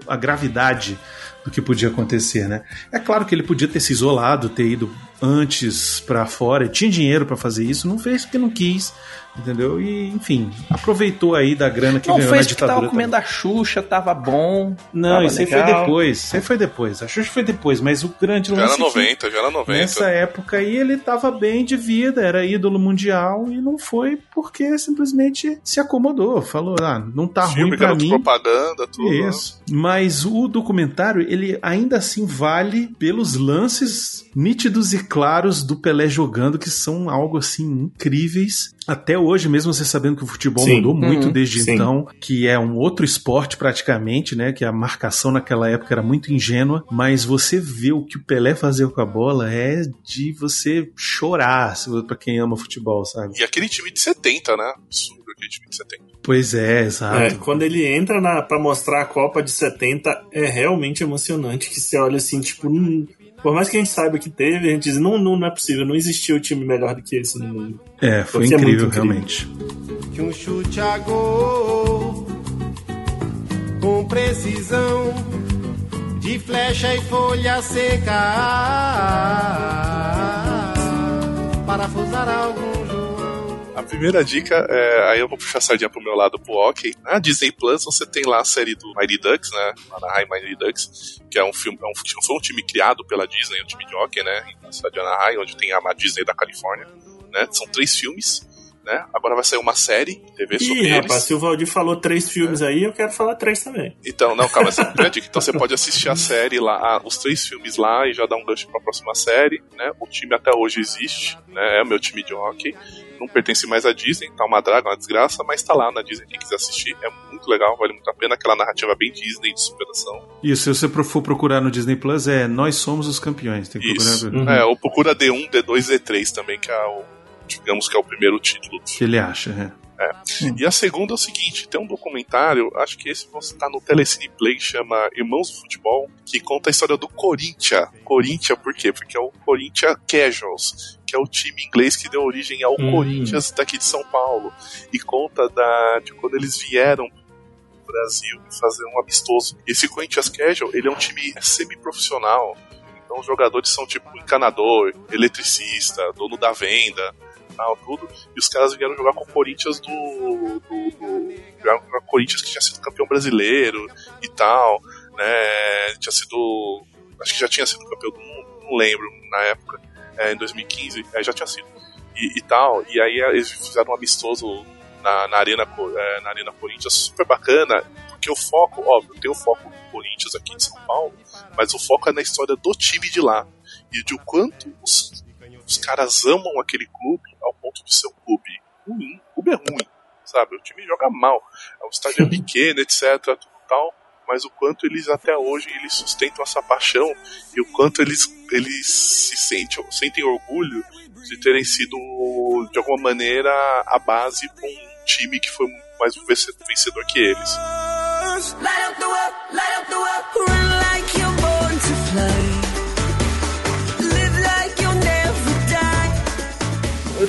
Speaker 3: a, a gravidade do que podia acontecer, né? É claro que ele podia ter se isolado, ter ido antes para fora, tinha dinheiro para fazer isso, não fez porque não quis, entendeu? E enfim, aproveitou aí da grana que
Speaker 5: Não
Speaker 3: ganhou na
Speaker 5: fez porque
Speaker 3: ditadura.
Speaker 5: tava comendo a Xuxa, tava bom.
Speaker 3: Não,
Speaker 5: tava
Speaker 3: isso aí foi depois. Isso aí foi depois. A Xuxa foi depois, mas o grande
Speaker 2: Já
Speaker 3: lance
Speaker 2: era
Speaker 3: é que
Speaker 2: 90, já era 90.
Speaker 3: Nessa época aí ele tava bem de vida, era ídolo mundial e não foi porque simplesmente se acomodou. Falou, ah, não tá ruim
Speaker 2: Filme,
Speaker 3: pra
Speaker 2: garoto
Speaker 3: mim.
Speaker 2: propaganda, tudo. né?
Speaker 3: Isso. Mas o documentário, ele ainda assim vale pelos lances nítidos e claros do Pelé jogando, que são algo assim incríveis. Até hoje, mesmo você sabendo que o futebol
Speaker 4: Sim.
Speaker 3: mudou muito
Speaker 4: Uhum.
Speaker 3: desde
Speaker 4: Sim.
Speaker 3: então, que é um outro esporte praticamente, né? Que a marcação naquela época era muito ingênua, mas você vê o que o Pelé fazia com a bola é de você chorar, se- pra quem ama futebol, sabe?
Speaker 2: E aquele time de 70, né? Absurdo aquele time de 70.
Speaker 3: Pois é, exato.
Speaker 4: É, quando ele entra na, pra mostrar a Copa de 70, é realmente emocionante. Que você olha assim, tipo, hum, por mais que a gente saiba que teve, a gente diz: não, não, não é possível, não existiu time melhor do que esse no mundo.
Speaker 3: É, foi
Speaker 4: é
Speaker 3: incrível,
Speaker 4: muito incrível.
Speaker 3: realmente.
Speaker 17: que um chute a gol com precisão de flecha e folha seca parafusar algum
Speaker 2: A primeira dica, é, aí eu vou puxar a sardinha pro meu lado pro hockey. Na Disney Plus você tem lá a série do Mighty Ducks, né? Anaheim Mighty Ducks, que é um filme, é um, foi um time criado pela Disney, um time de hockey, né? Na cidade de Anaheim, onde tem a Disney da Califórnia, né? São três filmes, né? Agora vai sair uma série TV sobre
Speaker 4: Ih,
Speaker 2: eles.
Speaker 4: rapaz, se o Valdir falou três filmes aí, eu quero falar três também.
Speaker 2: Então, não, calma, essa é dica. Então você pode assistir a série lá, os três filmes lá e já dar um gancho pra próxima série, né? O time até hoje existe, né? É o meu time de hockey. Não pertence mais à Disney, tá uma draga, uma desgraça, mas tá lá na Disney. Quem quiser assistir é muito legal, vale muito a pena. Aquela narrativa bem Disney de superação.
Speaker 3: Isso, se você for procurar no Disney Plus, é Nós Somos os Campeões. Tem que
Speaker 2: Isso.
Speaker 3: procurar.
Speaker 2: É, ou procura D1, D2 D3 também, que é o, digamos que é o primeiro título.
Speaker 3: que ele acha, é.
Speaker 2: É. E a segunda é o seguinte: tem um documentário, acho que esse você tá no Telecine Play, chama Irmãos do Futebol, que conta a história do Corinthians. Corinthians, por quê? Porque é o Corinthians Casuals, que é o time inglês que deu origem ao
Speaker 4: Hum.
Speaker 2: Corinthians daqui de São Paulo. E conta da, de quando eles vieram pro Brasil fazer um amistoso. Esse Corinthians Casual, ele é um time semi-profissional. Então os jogadores são tipo encanador, eletricista, dono da venda, tal, tudo. E os caras vieram jogar com o Corinthians do. do, do jogaram com o Corinthians que tinha sido campeão brasileiro e tal, né? Tinha sido. Acho que já tinha sido campeão do mundo, não lembro na época, é, em 2015, é, já tinha sido. E, e tal. E aí eles fizeram um amistoso na, na, Arena, é, na Arena Corinthians, super bacana, porque o foco, óbvio, tem o foco do Corinthians aqui de São Paulo, mas o foco é na história do time de lá. E de o quanto os, os caras amam aquele clube ao ponto de ser um clube ruim. O clube é ruim, sabe? O time joga mal. O estádio é pequeno, etc. Tudo tal. Mas o quanto eles até hoje eles sustentam essa paixão e o quanto eles, eles se sentem, sentem orgulho de terem sido, de alguma maneira, a base para um time que foi mais vencedor que eles.
Speaker 6: Light up the world, light up the world,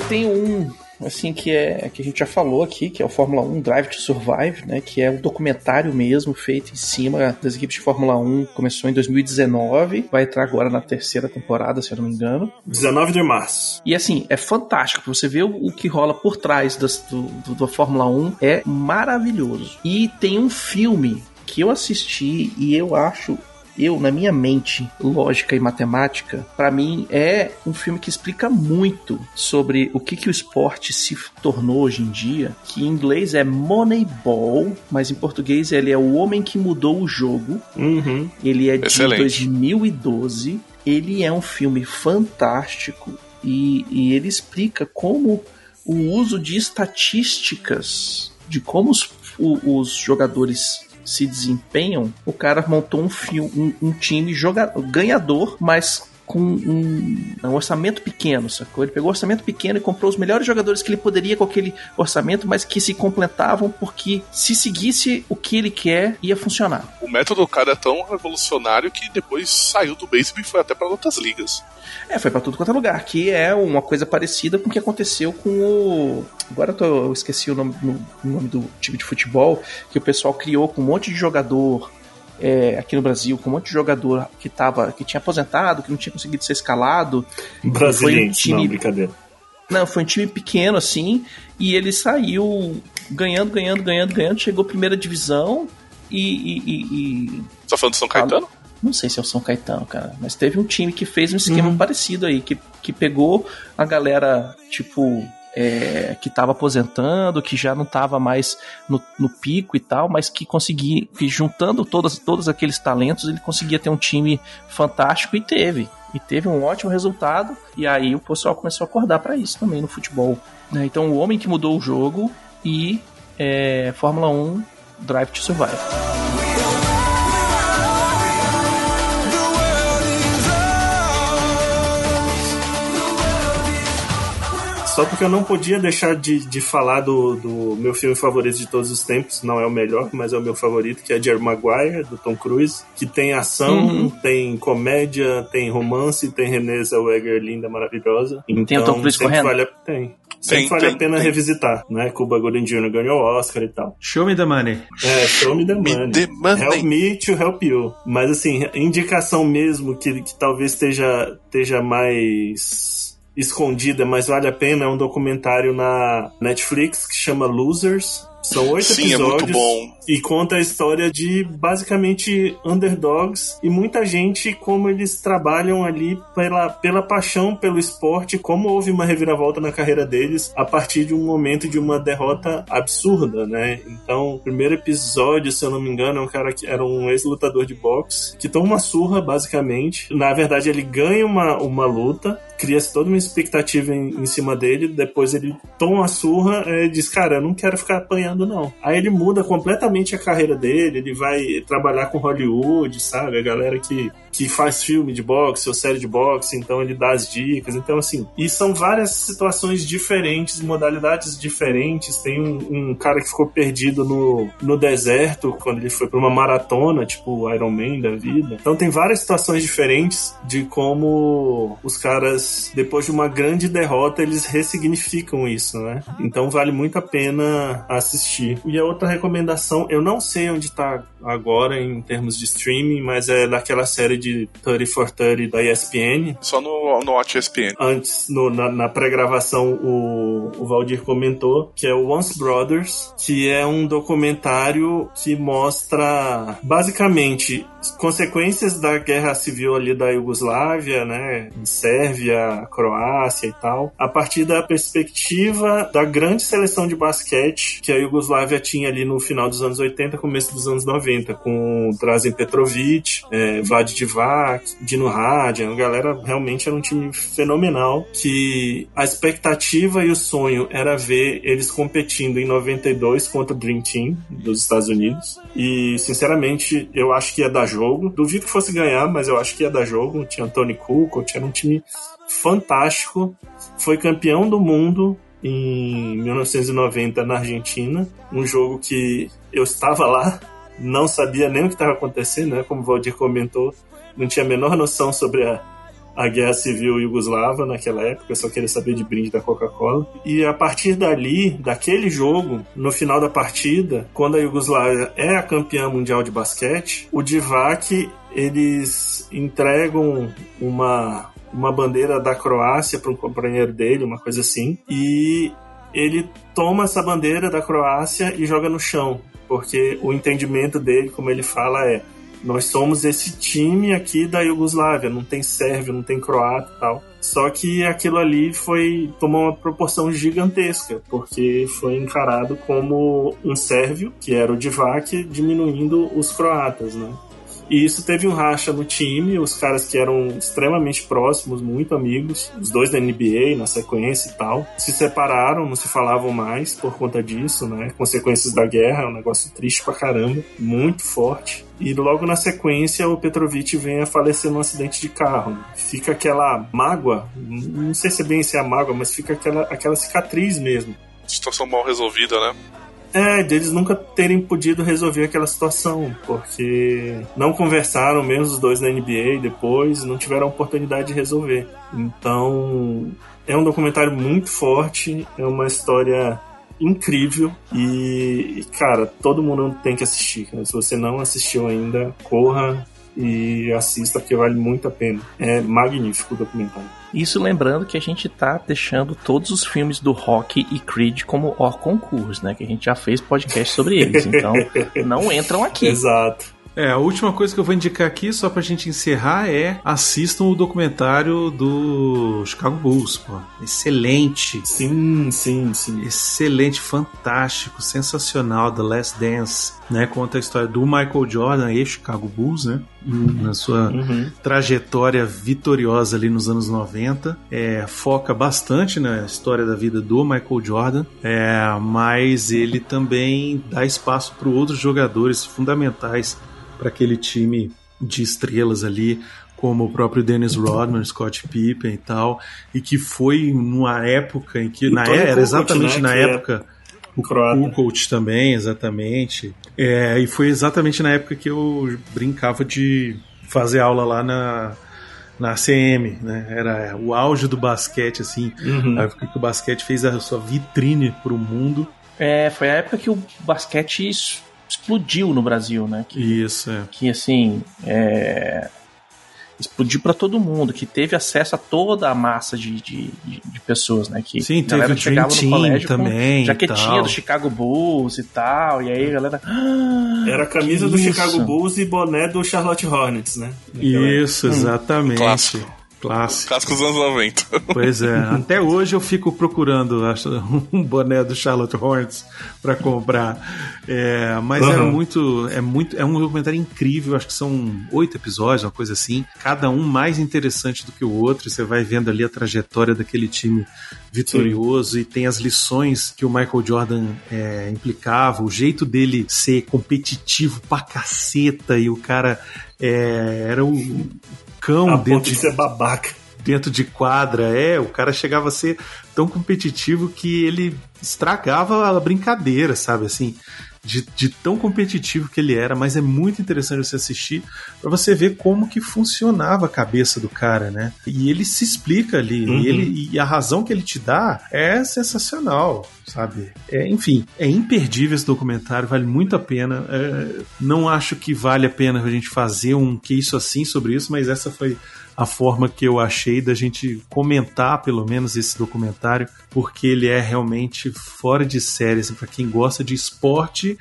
Speaker 5: tenho um, assim, que é que a gente já falou aqui, que é o Fórmula 1 Drive to Survive, né? Que é um documentário mesmo feito em cima das equipes de Fórmula 1. Começou em 2019, vai entrar agora na terceira temporada, se eu não me engano.
Speaker 4: 19 de março.
Speaker 5: E assim, é fantástico. Você vê o, o que rola por trás das, do, do- da Fórmula 1 é maravilhoso. E tem um filme que eu assisti e eu acho. Eu, na minha mente lógica e matemática, pra mim é um filme que explica muito sobre o que, que o esporte se tornou hoje em dia. Que em inglês é Moneyball, mas em português ele é O Homem que Mudou o Jogo.
Speaker 4: Uhum.
Speaker 5: Ele é de
Speaker 2: Excelente.
Speaker 5: 2012. Ele é um filme fantástico e, e ele explica como o uso de estatísticas de como os, o- os jogadores se desempenham. O cara montou um, fio, um, um time ganhador, mas com um, um orçamento pequeno, sacou? Ele pegou um orçamento pequeno e comprou os melhores jogadores que ele poderia com aquele orçamento, mas que se completavam porque se seguisse o que ele quer, ia funcionar.
Speaker 2: O método do cara é tão revolucionário que depois saiu do beisebol e foi até para outras ligas.
Speaker 5: É, foi pra tudo quanto é lugar, que é uma coisa parecida com o que aconteceu com o. Agora eu, tô- eu esqueci o nome, no- o nome do time de futebol, que o pessoal criou com um monte de jogador é, aqui no Brasil, com um monte de jogador que, tava, que tinha aposentado, que não tinha conseguido ser escalado. Foi um time.
Speaker 4: não, brincadeira.
Speaker 5: Não, foi um time pequeno assim, e ele saiu ganhando, ganhando, ganhando, ganhando, chegou à primeira divisão e. e- e- e-
Speaker 2: Você tá falando de São Caetano?
Speaker 5: não sei se é o São Caetano, cara, mas teve um time que fez um esquema parecido aí, que, que pegou a galera, tipo, é, que estava aposentando, que já não estava mais no, no pico e tal, mas que conseguia, que juntando todas, todos aqueles talentos, ele conseguia ter um time fantástico e teve. E teve um ótimo resultado, e aí o pessoal começou a acordar para isso também no futebol. né? Então, o homem que mudou o jogo e é, Fórmula 1 Drive to Survive.
Speaker 4: Só porque eu não podia deixar de, de falar do, do meu filme favorito de todos os tempos, não é o melhor, mas é o meu favorito, que é Jerry Maguire, do Tom Cruise, que tem ação,
Speaker 5: Uhum.
Speaker 4: tem comédia, tem romance, tem Renée Zellweger linda, maravilhosa. Então,
Speaker 5: Tem o Tom Cruise
Speaker 4: sempre
Speaker 5: correndo?
Speaker 4: Vale a, tem. Sempre
Speaker 2: Tem,
Speaker 4: vale a
Speaker 2: tem,
Speaker 4: pena
Speaker 2: tem.
Speaker 4: revisitar, né? Cuba Gooding Jr. ganhou o Oscar e tal.
Speaker 3: Show me the money.
Speaker 4: É, show me the money.
Speaker 2: the money.
Speaker 4: Help me to help you. Mas assim, indicação mesmo que, que talvez esteja, esteja mais escondida, mas vale a pena, é um documentário na Netflix que chama Losers. São oito
Speaker 2: Sim, é
Speaker 4: episódios
Speaker 2: muito bom.
Speaker 4: e conta a história de basicamente underdogs e muita gente como eles trabalham ali pela, pela paixão pelo esporte, como houve uma reviravolta na carreira deles a partir de um momento de uma derrota absurda, né? Então, o primeiro episódio, se eu não me engano, é um cara que era um ex-lutador de boxe que toma uma surra, basicamente. Na verdade, ele ganha uma, uma luta, cria-se toda uma expectativa em, em cima dele, depois ele toma uma surra e diz, cara, eu não quero ficar apanhando, não. Aí ele muda completamente a carreira dele, ele vai trabalhar com Hollywood, sabe? A galera que, que faz filme de boxe ou série de boxe, então ele dá as dicas. Então, assim, e são várias situações diferentes, modalidades diferentes. Tem um, um cara que ficou perdido no, no deserto quando ele foi pra uma maratona, tipo Iron Man da vida. Então tem várias situações diferentes de como os caras, depois de uma grande derrota, eles ressignificam isso, né? Então vale muito a pena assistir. E a outra recomendação, eu não sei onde tá agora em termos de streaming, mas é daquela série de 30 for 30 da ESPN.
Speaker 2: Só no, no Watch ESPN.
Speaker 4: Antes, no- na, na pré-gravação, o, o Valdir comentou que é o Once Brothers, que é um documentário que mostra basicamente consequências da guerra civil ali da Iugoslávia, né, Sérvia, Croácia e tal, a partir da perspectiva da grande seleção de basquete que a Iugoslávia tinha ali no final dos anos 80, começo dos anos 90, com Drazen Petrovic, é, Vlad Divac, Dino Radja, a galera realmente era um time fenomenal que a expectativa e o sonho era ver eles competindo em 92 contra o Dream Team dos Estados Unidos. E sinceramente eu acho que ia dar jogo, duvido que fosse ganhar, mas eu acho que ia dar jogo, tinha Tony Kukoc, era um time fantástico, foi campeão do mundo em 1990 na Argentina, um jogo que eu estava lá, não sabia nem o que estava acontecendo, né? Como o Valdir comentou, não tinha a menor noção sobre a, a guerra civil iugoslava naquela época, eu só queria saber de brinde da Coca-Cola. E a partir dali, daquele jogo, no final da partida, quando a Iugoslávia é a campeã mundial de basquete, o Divac, eles entregam uma uma bandeira da Croácia para um companheiro dele, uma coisa assim, e ele toma essa bandeira da Croácia e joga no chão, porque o entendimento dele, como ele fala, é nós somos esse time aqui da Iugoslávia, não tem sérvio, não tem croata e tal. Só que aquilo ali foi tomou uma proporção gigantesca, porque foi encarado como um sérvio, que era o Divac, diminuindo os croatas, né? E isso teve um racha no time, os caras que eram extremamente próximos, muito amigos, os dois da NBA na sequência e tal, se separaram, não se falavam mais por conta disso, né? Consequências da guerra, é um negócio triste pra caramba, muito forte. E logo na sequência o Petrovic vem a falecer num acidente de carro. Fica aquela mágoa, não sei se é bem se é a mágoa, mas fica aquela, aquela cicatriz mesmo.
Speaker 2: Situação mal resolvida, né?
Speaker 4: É, deles nunca terem podido resolver aquela situação, porque não conversaram mesmo os dois na NBA depois, não tiveram oportunidade de resolver. Então, é um documentário muito forte, é uma história incrível e, cara, todo mundo tem que assistir. Se você não assistiu ainda, corra e assista, porque vale muito a pena. É magnífico o documentário.
Speaker 5: Isso lembrando que a gente tá deixando todos os filmes do Rock e Creed como hors concurso, né? Que a gente já fez podcast sobre eles. Então, não entram aqui.
Speaker 4: Exato.
Speaker 3: É, a última coisa que eu vou indicar aqui, só pra gente encerrar, é assistam o documentário do Chicago Bulls, pô. Excelente.
Speaker 4: Sim, sim, sim.
Speaker 3: Excelente, fantástico, sensacional, The Last Dance, né? Conta a história do Michael Jordan e Chicago Bulls, né? Na sua
Speaker 4: Uhum.
Speaker 3: trajetória vitoriosa ali nos anos 90. É, foca bastante na história da vida do Michael Jordan, é, mas ele também dá espaço para outros jogadores fundamentais para aquele time de estrelas ali, como o próprio Dennis Rodman, Scott Pippen e tal, e que foi numa época em que,
Speaker 4: E
Speaker 3: na era
Speaker 4: Kukoc,
Speaker 3: exatamente
Speaker 4: né,
Speaker 3: na
Speaker 4: é
Speaker 3: época o coach também, exatamente. É, e foi exatamente na época que eu brincava de fazer aula lá na, na CM, né? Era o auge do basquete, assim.
Speaker 4: Uhum.
Speaker 3: A época que o basquete fez a sua vitrine pro mundo.
Speaker 5: É, foi a época que o basquete explodiu no Brasil, né? Que,
Speaker 3: Isso, é.
Speaker 5: que assim, é, explodiu pra todo mundo, que teve acesso a toda a massa de, de, de- pessoas, né? Que
Speaker 3: Sim, teve o
Speaker 5: chegava
Speaker 3: Dream
Speaker 5: no colégio
Speaker 3: também
Speaker 5: com jaquetinha
Speaker 3: tal.
Speaker 5: do Chicago Bulls e tal, e aí a galera... "Ah,
Speaker 4: Era a camisa do
Speaker 5: isso?"
Speaker 4: Chicago Bulls e boné do Charlotte Hornets, né?
Speaker 3: Isso, exatamente.
Speaker 2: Clássico.
Speaker 3: Clássico.
Speaker 2: Clássico dos anos 90.
Speaker 3: Pois é, até hoje eu fico procurando um boné do Charlotte Hornets para comprar. É, mas
Speaker 4: Uhum.
Speaker 3: era muito, é muito, é um documentário incrível. Acho que são oito episódios, uma coisa assim. Cada um mais interessante do que o outro. Você vai vendo ali a trajetória daquele time vitorioso e tem as lições que o Michael Jordan é, implicava, o jeito dele ser competitivo pra caceta e o cara é, era o
Speaker 4: A
Speaker 3: dentro
Speaker 4: de ser babaca.
Speaker 3: dentro de quadra, é, o cara chegava a ser tão competitivo que ele estragava a brincadeira, sabe, assim, de, de tão competitivo que ele era, mas é muito interessante você assistir para você ver como que funcionava a cabeça do cara, né? E ele se explica ali,
Speaker 4: Uhum.
Speaker 3: e, ele, e a razão que ele te dá é sensacional, sabe? É, enfim, é imperdível esse documentário, vale muito a pena. É, não acho que vale a pena a gente fazer um que isso assim sobre isso, mas essa foi a forma que eu achei da gente comentar pelo menos esse documentário, porque ele é realmente fora de série, assim, para quem gosta de esporte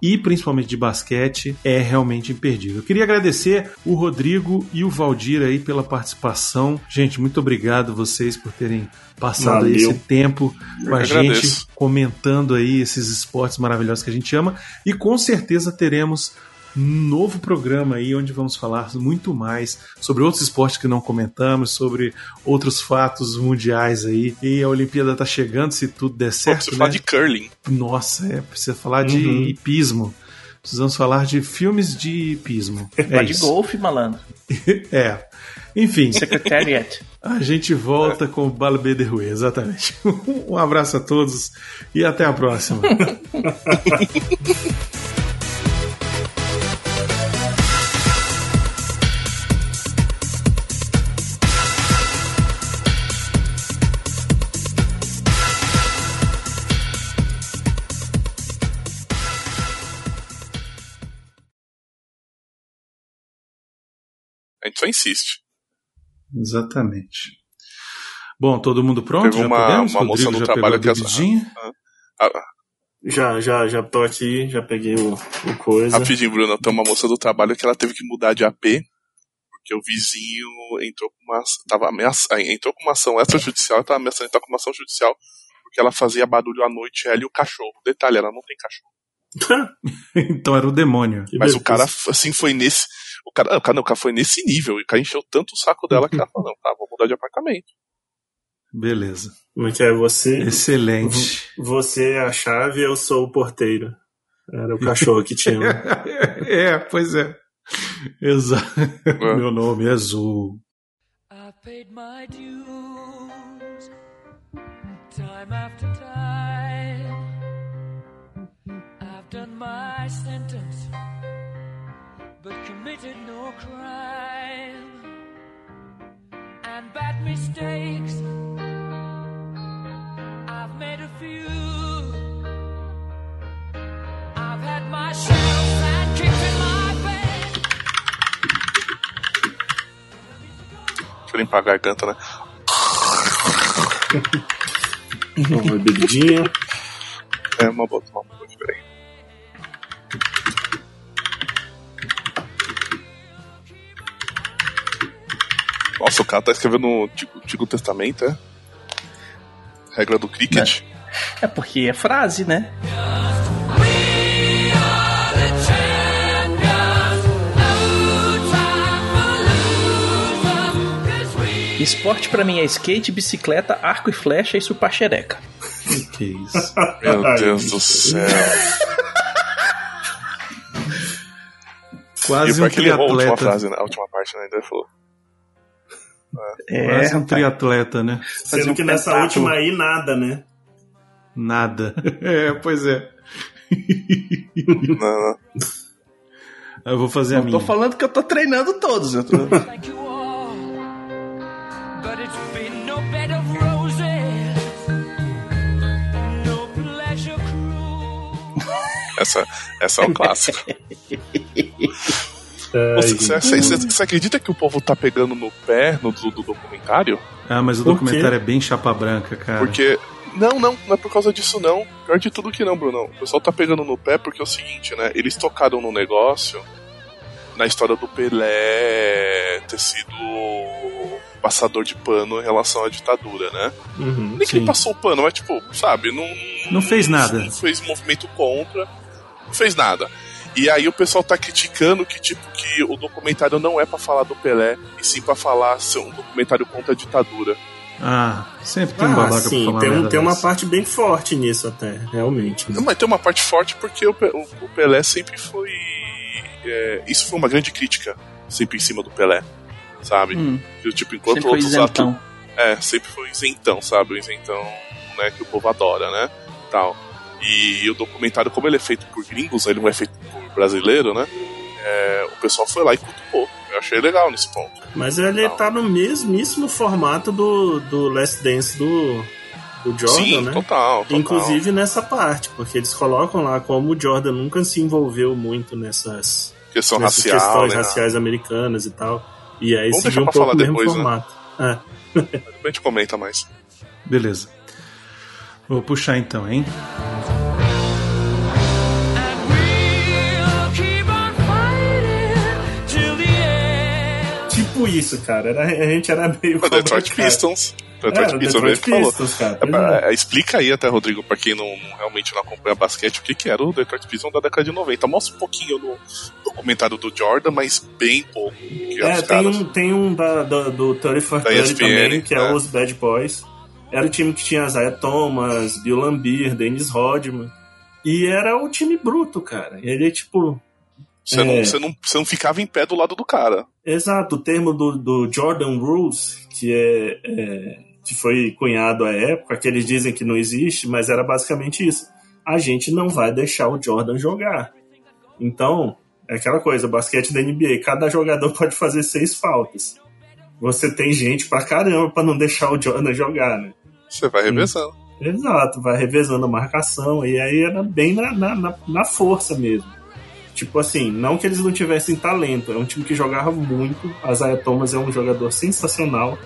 Speaker 3: e principalmente de basquete, é realmente imperdível. Eu queria agradecer o Rodrigo e o Valdir aí pela participação. Gente, muito obrigado vocês por terem passado
Speaker 4: Valeu.
Speaker 3: esse tempo com
Speaker 2: Eu
Speaker 3: a
Speaker 2: que
Speaker 3: gente,
Speaker 2: agradeço.
Speaker 3: comentando aí esses esportes maravilhosos que a gente ama. E com certeza teremos novo programa aí onde vamos falar muito mais sobre outros esportes que não comentamos, sobre outros fatos mundiais aí. E a Olimpíada tá chegando, se tudo der certo,
Speaker 2: Você
Speaker 3: né?
Speaker 2: fala de curling.
Speaker 3: Nossa, é, precisa falar de
Speaker 4: Uhum.
Speaker 3: hipismo. Precisamos falar de filmes de hipismo. É
Speaker 5: Vai de
Speaker 3: isso.
Speaker 5: golfe, malandro.
Speaker 3: É. Enfim,
Speaker 5: Secretariat.
Speaker 3: a gente volta com o Balbê de Rue, exatamente. Um abraço a todos e até a próxima.
Speaker 2: A gente só insiste.
Speaker 3: Exatamente. Bom, todo mundo pronto?
Speaker 2: Teve
Speaker 3: já
Speaker 2: uma,
Speaker 3: podemos?
Speaker 2: uma moça
Speaker 3: Rodrigo
Speaker 2: no
Speaker 3: já
Speaker 2: trabalho
Speaker 3: pegou
Speaker 2: que
Speaker 3: a
Speaker 2: essa.
Speaker 3: bebidinha?
Speaker 2: Ah,
Speaker 4: Já, já, já tô aqui, já peguei o, o coisa.
Speaker 2: Rapidinho, Bruno, tem uma moça do trabalho que ela teve que mudar de AP porque o vizinho entrou com uma, tava ameaça, ah, entrou com uma ação extrajudicial, estava ameaçando entrar com uma ação judicial porque ela fazia barulho à noite, ela e o cachorro. Detalhe, ela não tem cachorro.
Speaker 3: então era o demônio.
Speaker 2: Mas o cara, assim, foi nesse. O cara, o cara, não, o cara foi nesse nível. E o cara encheu tanto o saco dela que ela falou: não, tá, vou mudar de apartamento.
Speaker 3: Beleza.
Speaker 4: Como é que é você?
Speaker 3: Excelente.
Speaker 4: Você é a chave, eu sou o porteiro. Era o cachorro que tinha.
Speaker 3: é, pois é. Exato. Meu nome é Azul.
Speaker 6: I paid my dues time after time. I've done my sentence, but committed no crime. And bad mistakes, I've made a few. I've had my shells and kicks in my bed.
Speaker 2: Deixa eu limpar a garganta, né?
Speaker 4: Uma bebidinha.
Speaker 2: É uma boa, uma boa, peraí. Nossa, o cara tá escrevendo no Antigo, Antigo Testamento, é? Regra do cricket.
Speaker 5: É porque é frase, né? Esporte pra mim é skate, bicicleta, arco e flecha e chupar xereca.
Speaker 3: Que isso?
Speaker 2: Meu Deus do céu.
Speaker 3: Quase
Speaker 2: e
Speaker 3: um
Speaker 2: é que ele errou a última frase, né? A última parte, né? Ainda ele falou.
Speaker 3: Quase um triatleta, né?
Speaker 4: Sendo que nessa última aí, nada, né?
Speaker 3: Nada. É, pois é.
Speaker 2: Não, não.
Speaker 3: Eu vou fazer a
Speaker 5: Não
Speaker 3: minha.
Speaker 5: tô falando que eu tô treinando todos. Eu tô...
Speaker 2: Essa, essa é um clássico. Você, você- acredita que o povo tá pegando no pé no, do, do documentário?
Speaker 3: Ah, mas o
Speaker 2: Por
Speaker 3: documentário
Speaker 2: quê?
Speaker 3: é bem chapa branca, cara.
Speaker 2: Porque. Não, não, não é por causa disso, não. Pior de tudo que não, Bruno. O pessoal tá pegando no pé porque é o seguinte, né? Eles tocaram no negócio na história do Pelé ter sido passador de pano em relação à ditadura, né?
Speaker 4: Uhum,
Speaker 2: Nem que ele passou o pano, mas tipo, sabe, não.
Speaker 3: Não fez nada.
Speaker 2: Não fez movimento contra, não fez nada. E aí o pessoal tá criticando que, tipo, que o documentário não é pra falar do Pelé, e sim pra falar ser um documentário contra a ditadura.
Speaker 3: Ah, sempre tem um
Speaker 4: Ah,
Speaker 3: babaca
Speaker 4: sim,
Speaker 3: pra falar
Speaker 4: tem, um-
Speaker 3: merda
Speaker 4: tem uma parte bem forte nisso até, realmente. né?
Speaker 2: Não, mas tem uma parte forte porque o, o- o Pelé sempre foi. é, isso foi uma grande crítica, sempre em cima do Pelé, sabe?
Speaker 5: Hum.
Speaker 2: Que, tipo, enquanto
Speaker 5: Sempre foi
Speaker 2: outros
Speaker 5: isentão.
Speaker 2: atletas. É, sempre foi isentão, sabe? O isentão, né, que o povo adora, né? Tal. E o documentário, como ele é feito por gringos, ele não é feito por brasileiro, né? É, o pessoal foi lá e cutucou. Eu achei legal nesse ponto.
Speaker 4: Mas ele tá no mesmíssimo formato do, do Last Dance do, do Jordan,
Speaker 2: Sim,
Speaker 4: né?
Speaker 2: total, total.
Speaker 4: Inclusive nessa parte, porque eles colocam lá como o Jordan nunca se envolveu muito nessas,
Speaker 2: Questão
Speaker 4: nessas
Speaker 2: racial,
Speaker 4: questões
Speaker 2: né?
Speaker 4: raciais americanas e tal. E aí
Speaker 2: Vamos
Speaker 4: seguiu um pouco
Speaker 2: falar
Speaker 4: o mesmo
Speaker 2: depois, né?
Speaker 4: formato. É.
Speaker 2: Depois a gente comenta mais.
Speaker 3: Beleza. Vou puxar então, hein?
Speaker 4: Tipo isso, cara. Era, a gente era meio.
Speaker 2: O Detroit
Speaker 4: cara.
Speaker 2: Pistons.
Speaker 4: É,
Speaker 2: Detroit
Speaker 4: o
Speaker 2: Pistons
Speaker 4: Detroit. Pistons, cara.
Speaker 2: É,
Speaker 4: é.
Speaker 2: é, explica aí até, Rodrigo, pra quem não, realmente não acompanha basquete, o que, que era o Detroit Pistons da década de 90. Mostra um pouquinho no documentário do Jordan, mas bem pouco.
Speaker 4: É, tem um, tem um da, da- do 30 for
Speaker 2: Da
Speaker 4: 30
Speaker 2: ESPN,
Speaker 4: também, que é,
Speaker 2: é.
Speaker 4: os Bad Boys. Era o time que tinha Isaiah Thomas, Bill Lambier, Dennis Rodman. E era o time bruto, cara. Ele, tipo...
Speaker 2: Você,
Speaker 4: é,
Speaker 2: não, você, não, você não ficava em pé do lado do cara.
Speaker 4: Exato, o termo do, do Jordan Rules, que é, é- que foi cunhado à época, que eles dizem que não existe, mas era basicamente isso. A gente não vai deixar o Jordan jogar. Então, é aquela coisa, basquete da NBA, cada jogador pode fazer seis faltas. Você tem gente pra caramba pra não deixar o Jordan jogar, né?
Speaker 2: Você vai revezando.
Speaker 4: Exato, vai revezando a marcação, e aí era bem na, na, na, na força mesmo. Tipo assim, não que eles não tivessem talento, é um time que jogava muito. A Zaya Thomas é um jogador sensacional,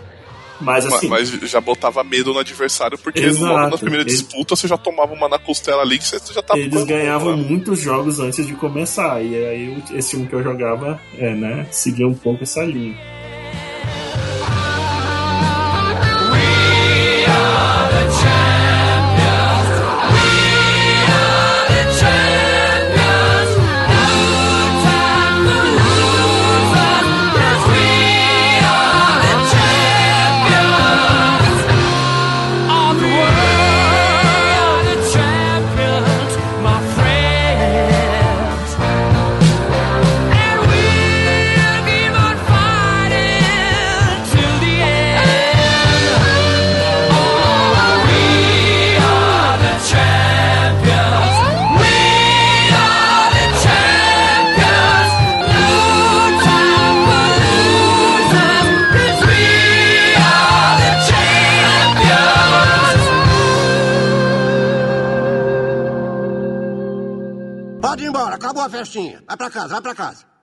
Speaker 4: mas
Speaker 2: Ma-
Speaker 4: assim.
Speaker 2: Mas já botava medo no adversário, porque
Speaker 4: Exato.
Speaker 2: logo na primeira
Speaker 4: Ele-
Speaker 2: disputa você já tomava uma na costela ali que você já tava
Speaker 4: Eles ganhavam muitos jogos antes de começar, e aí o- esse time que eu jogava, é, né, seguia um pouco essa linha.
Speaker 6: Pode ir acabou a festinha. Vai pra casa, vai pra casa.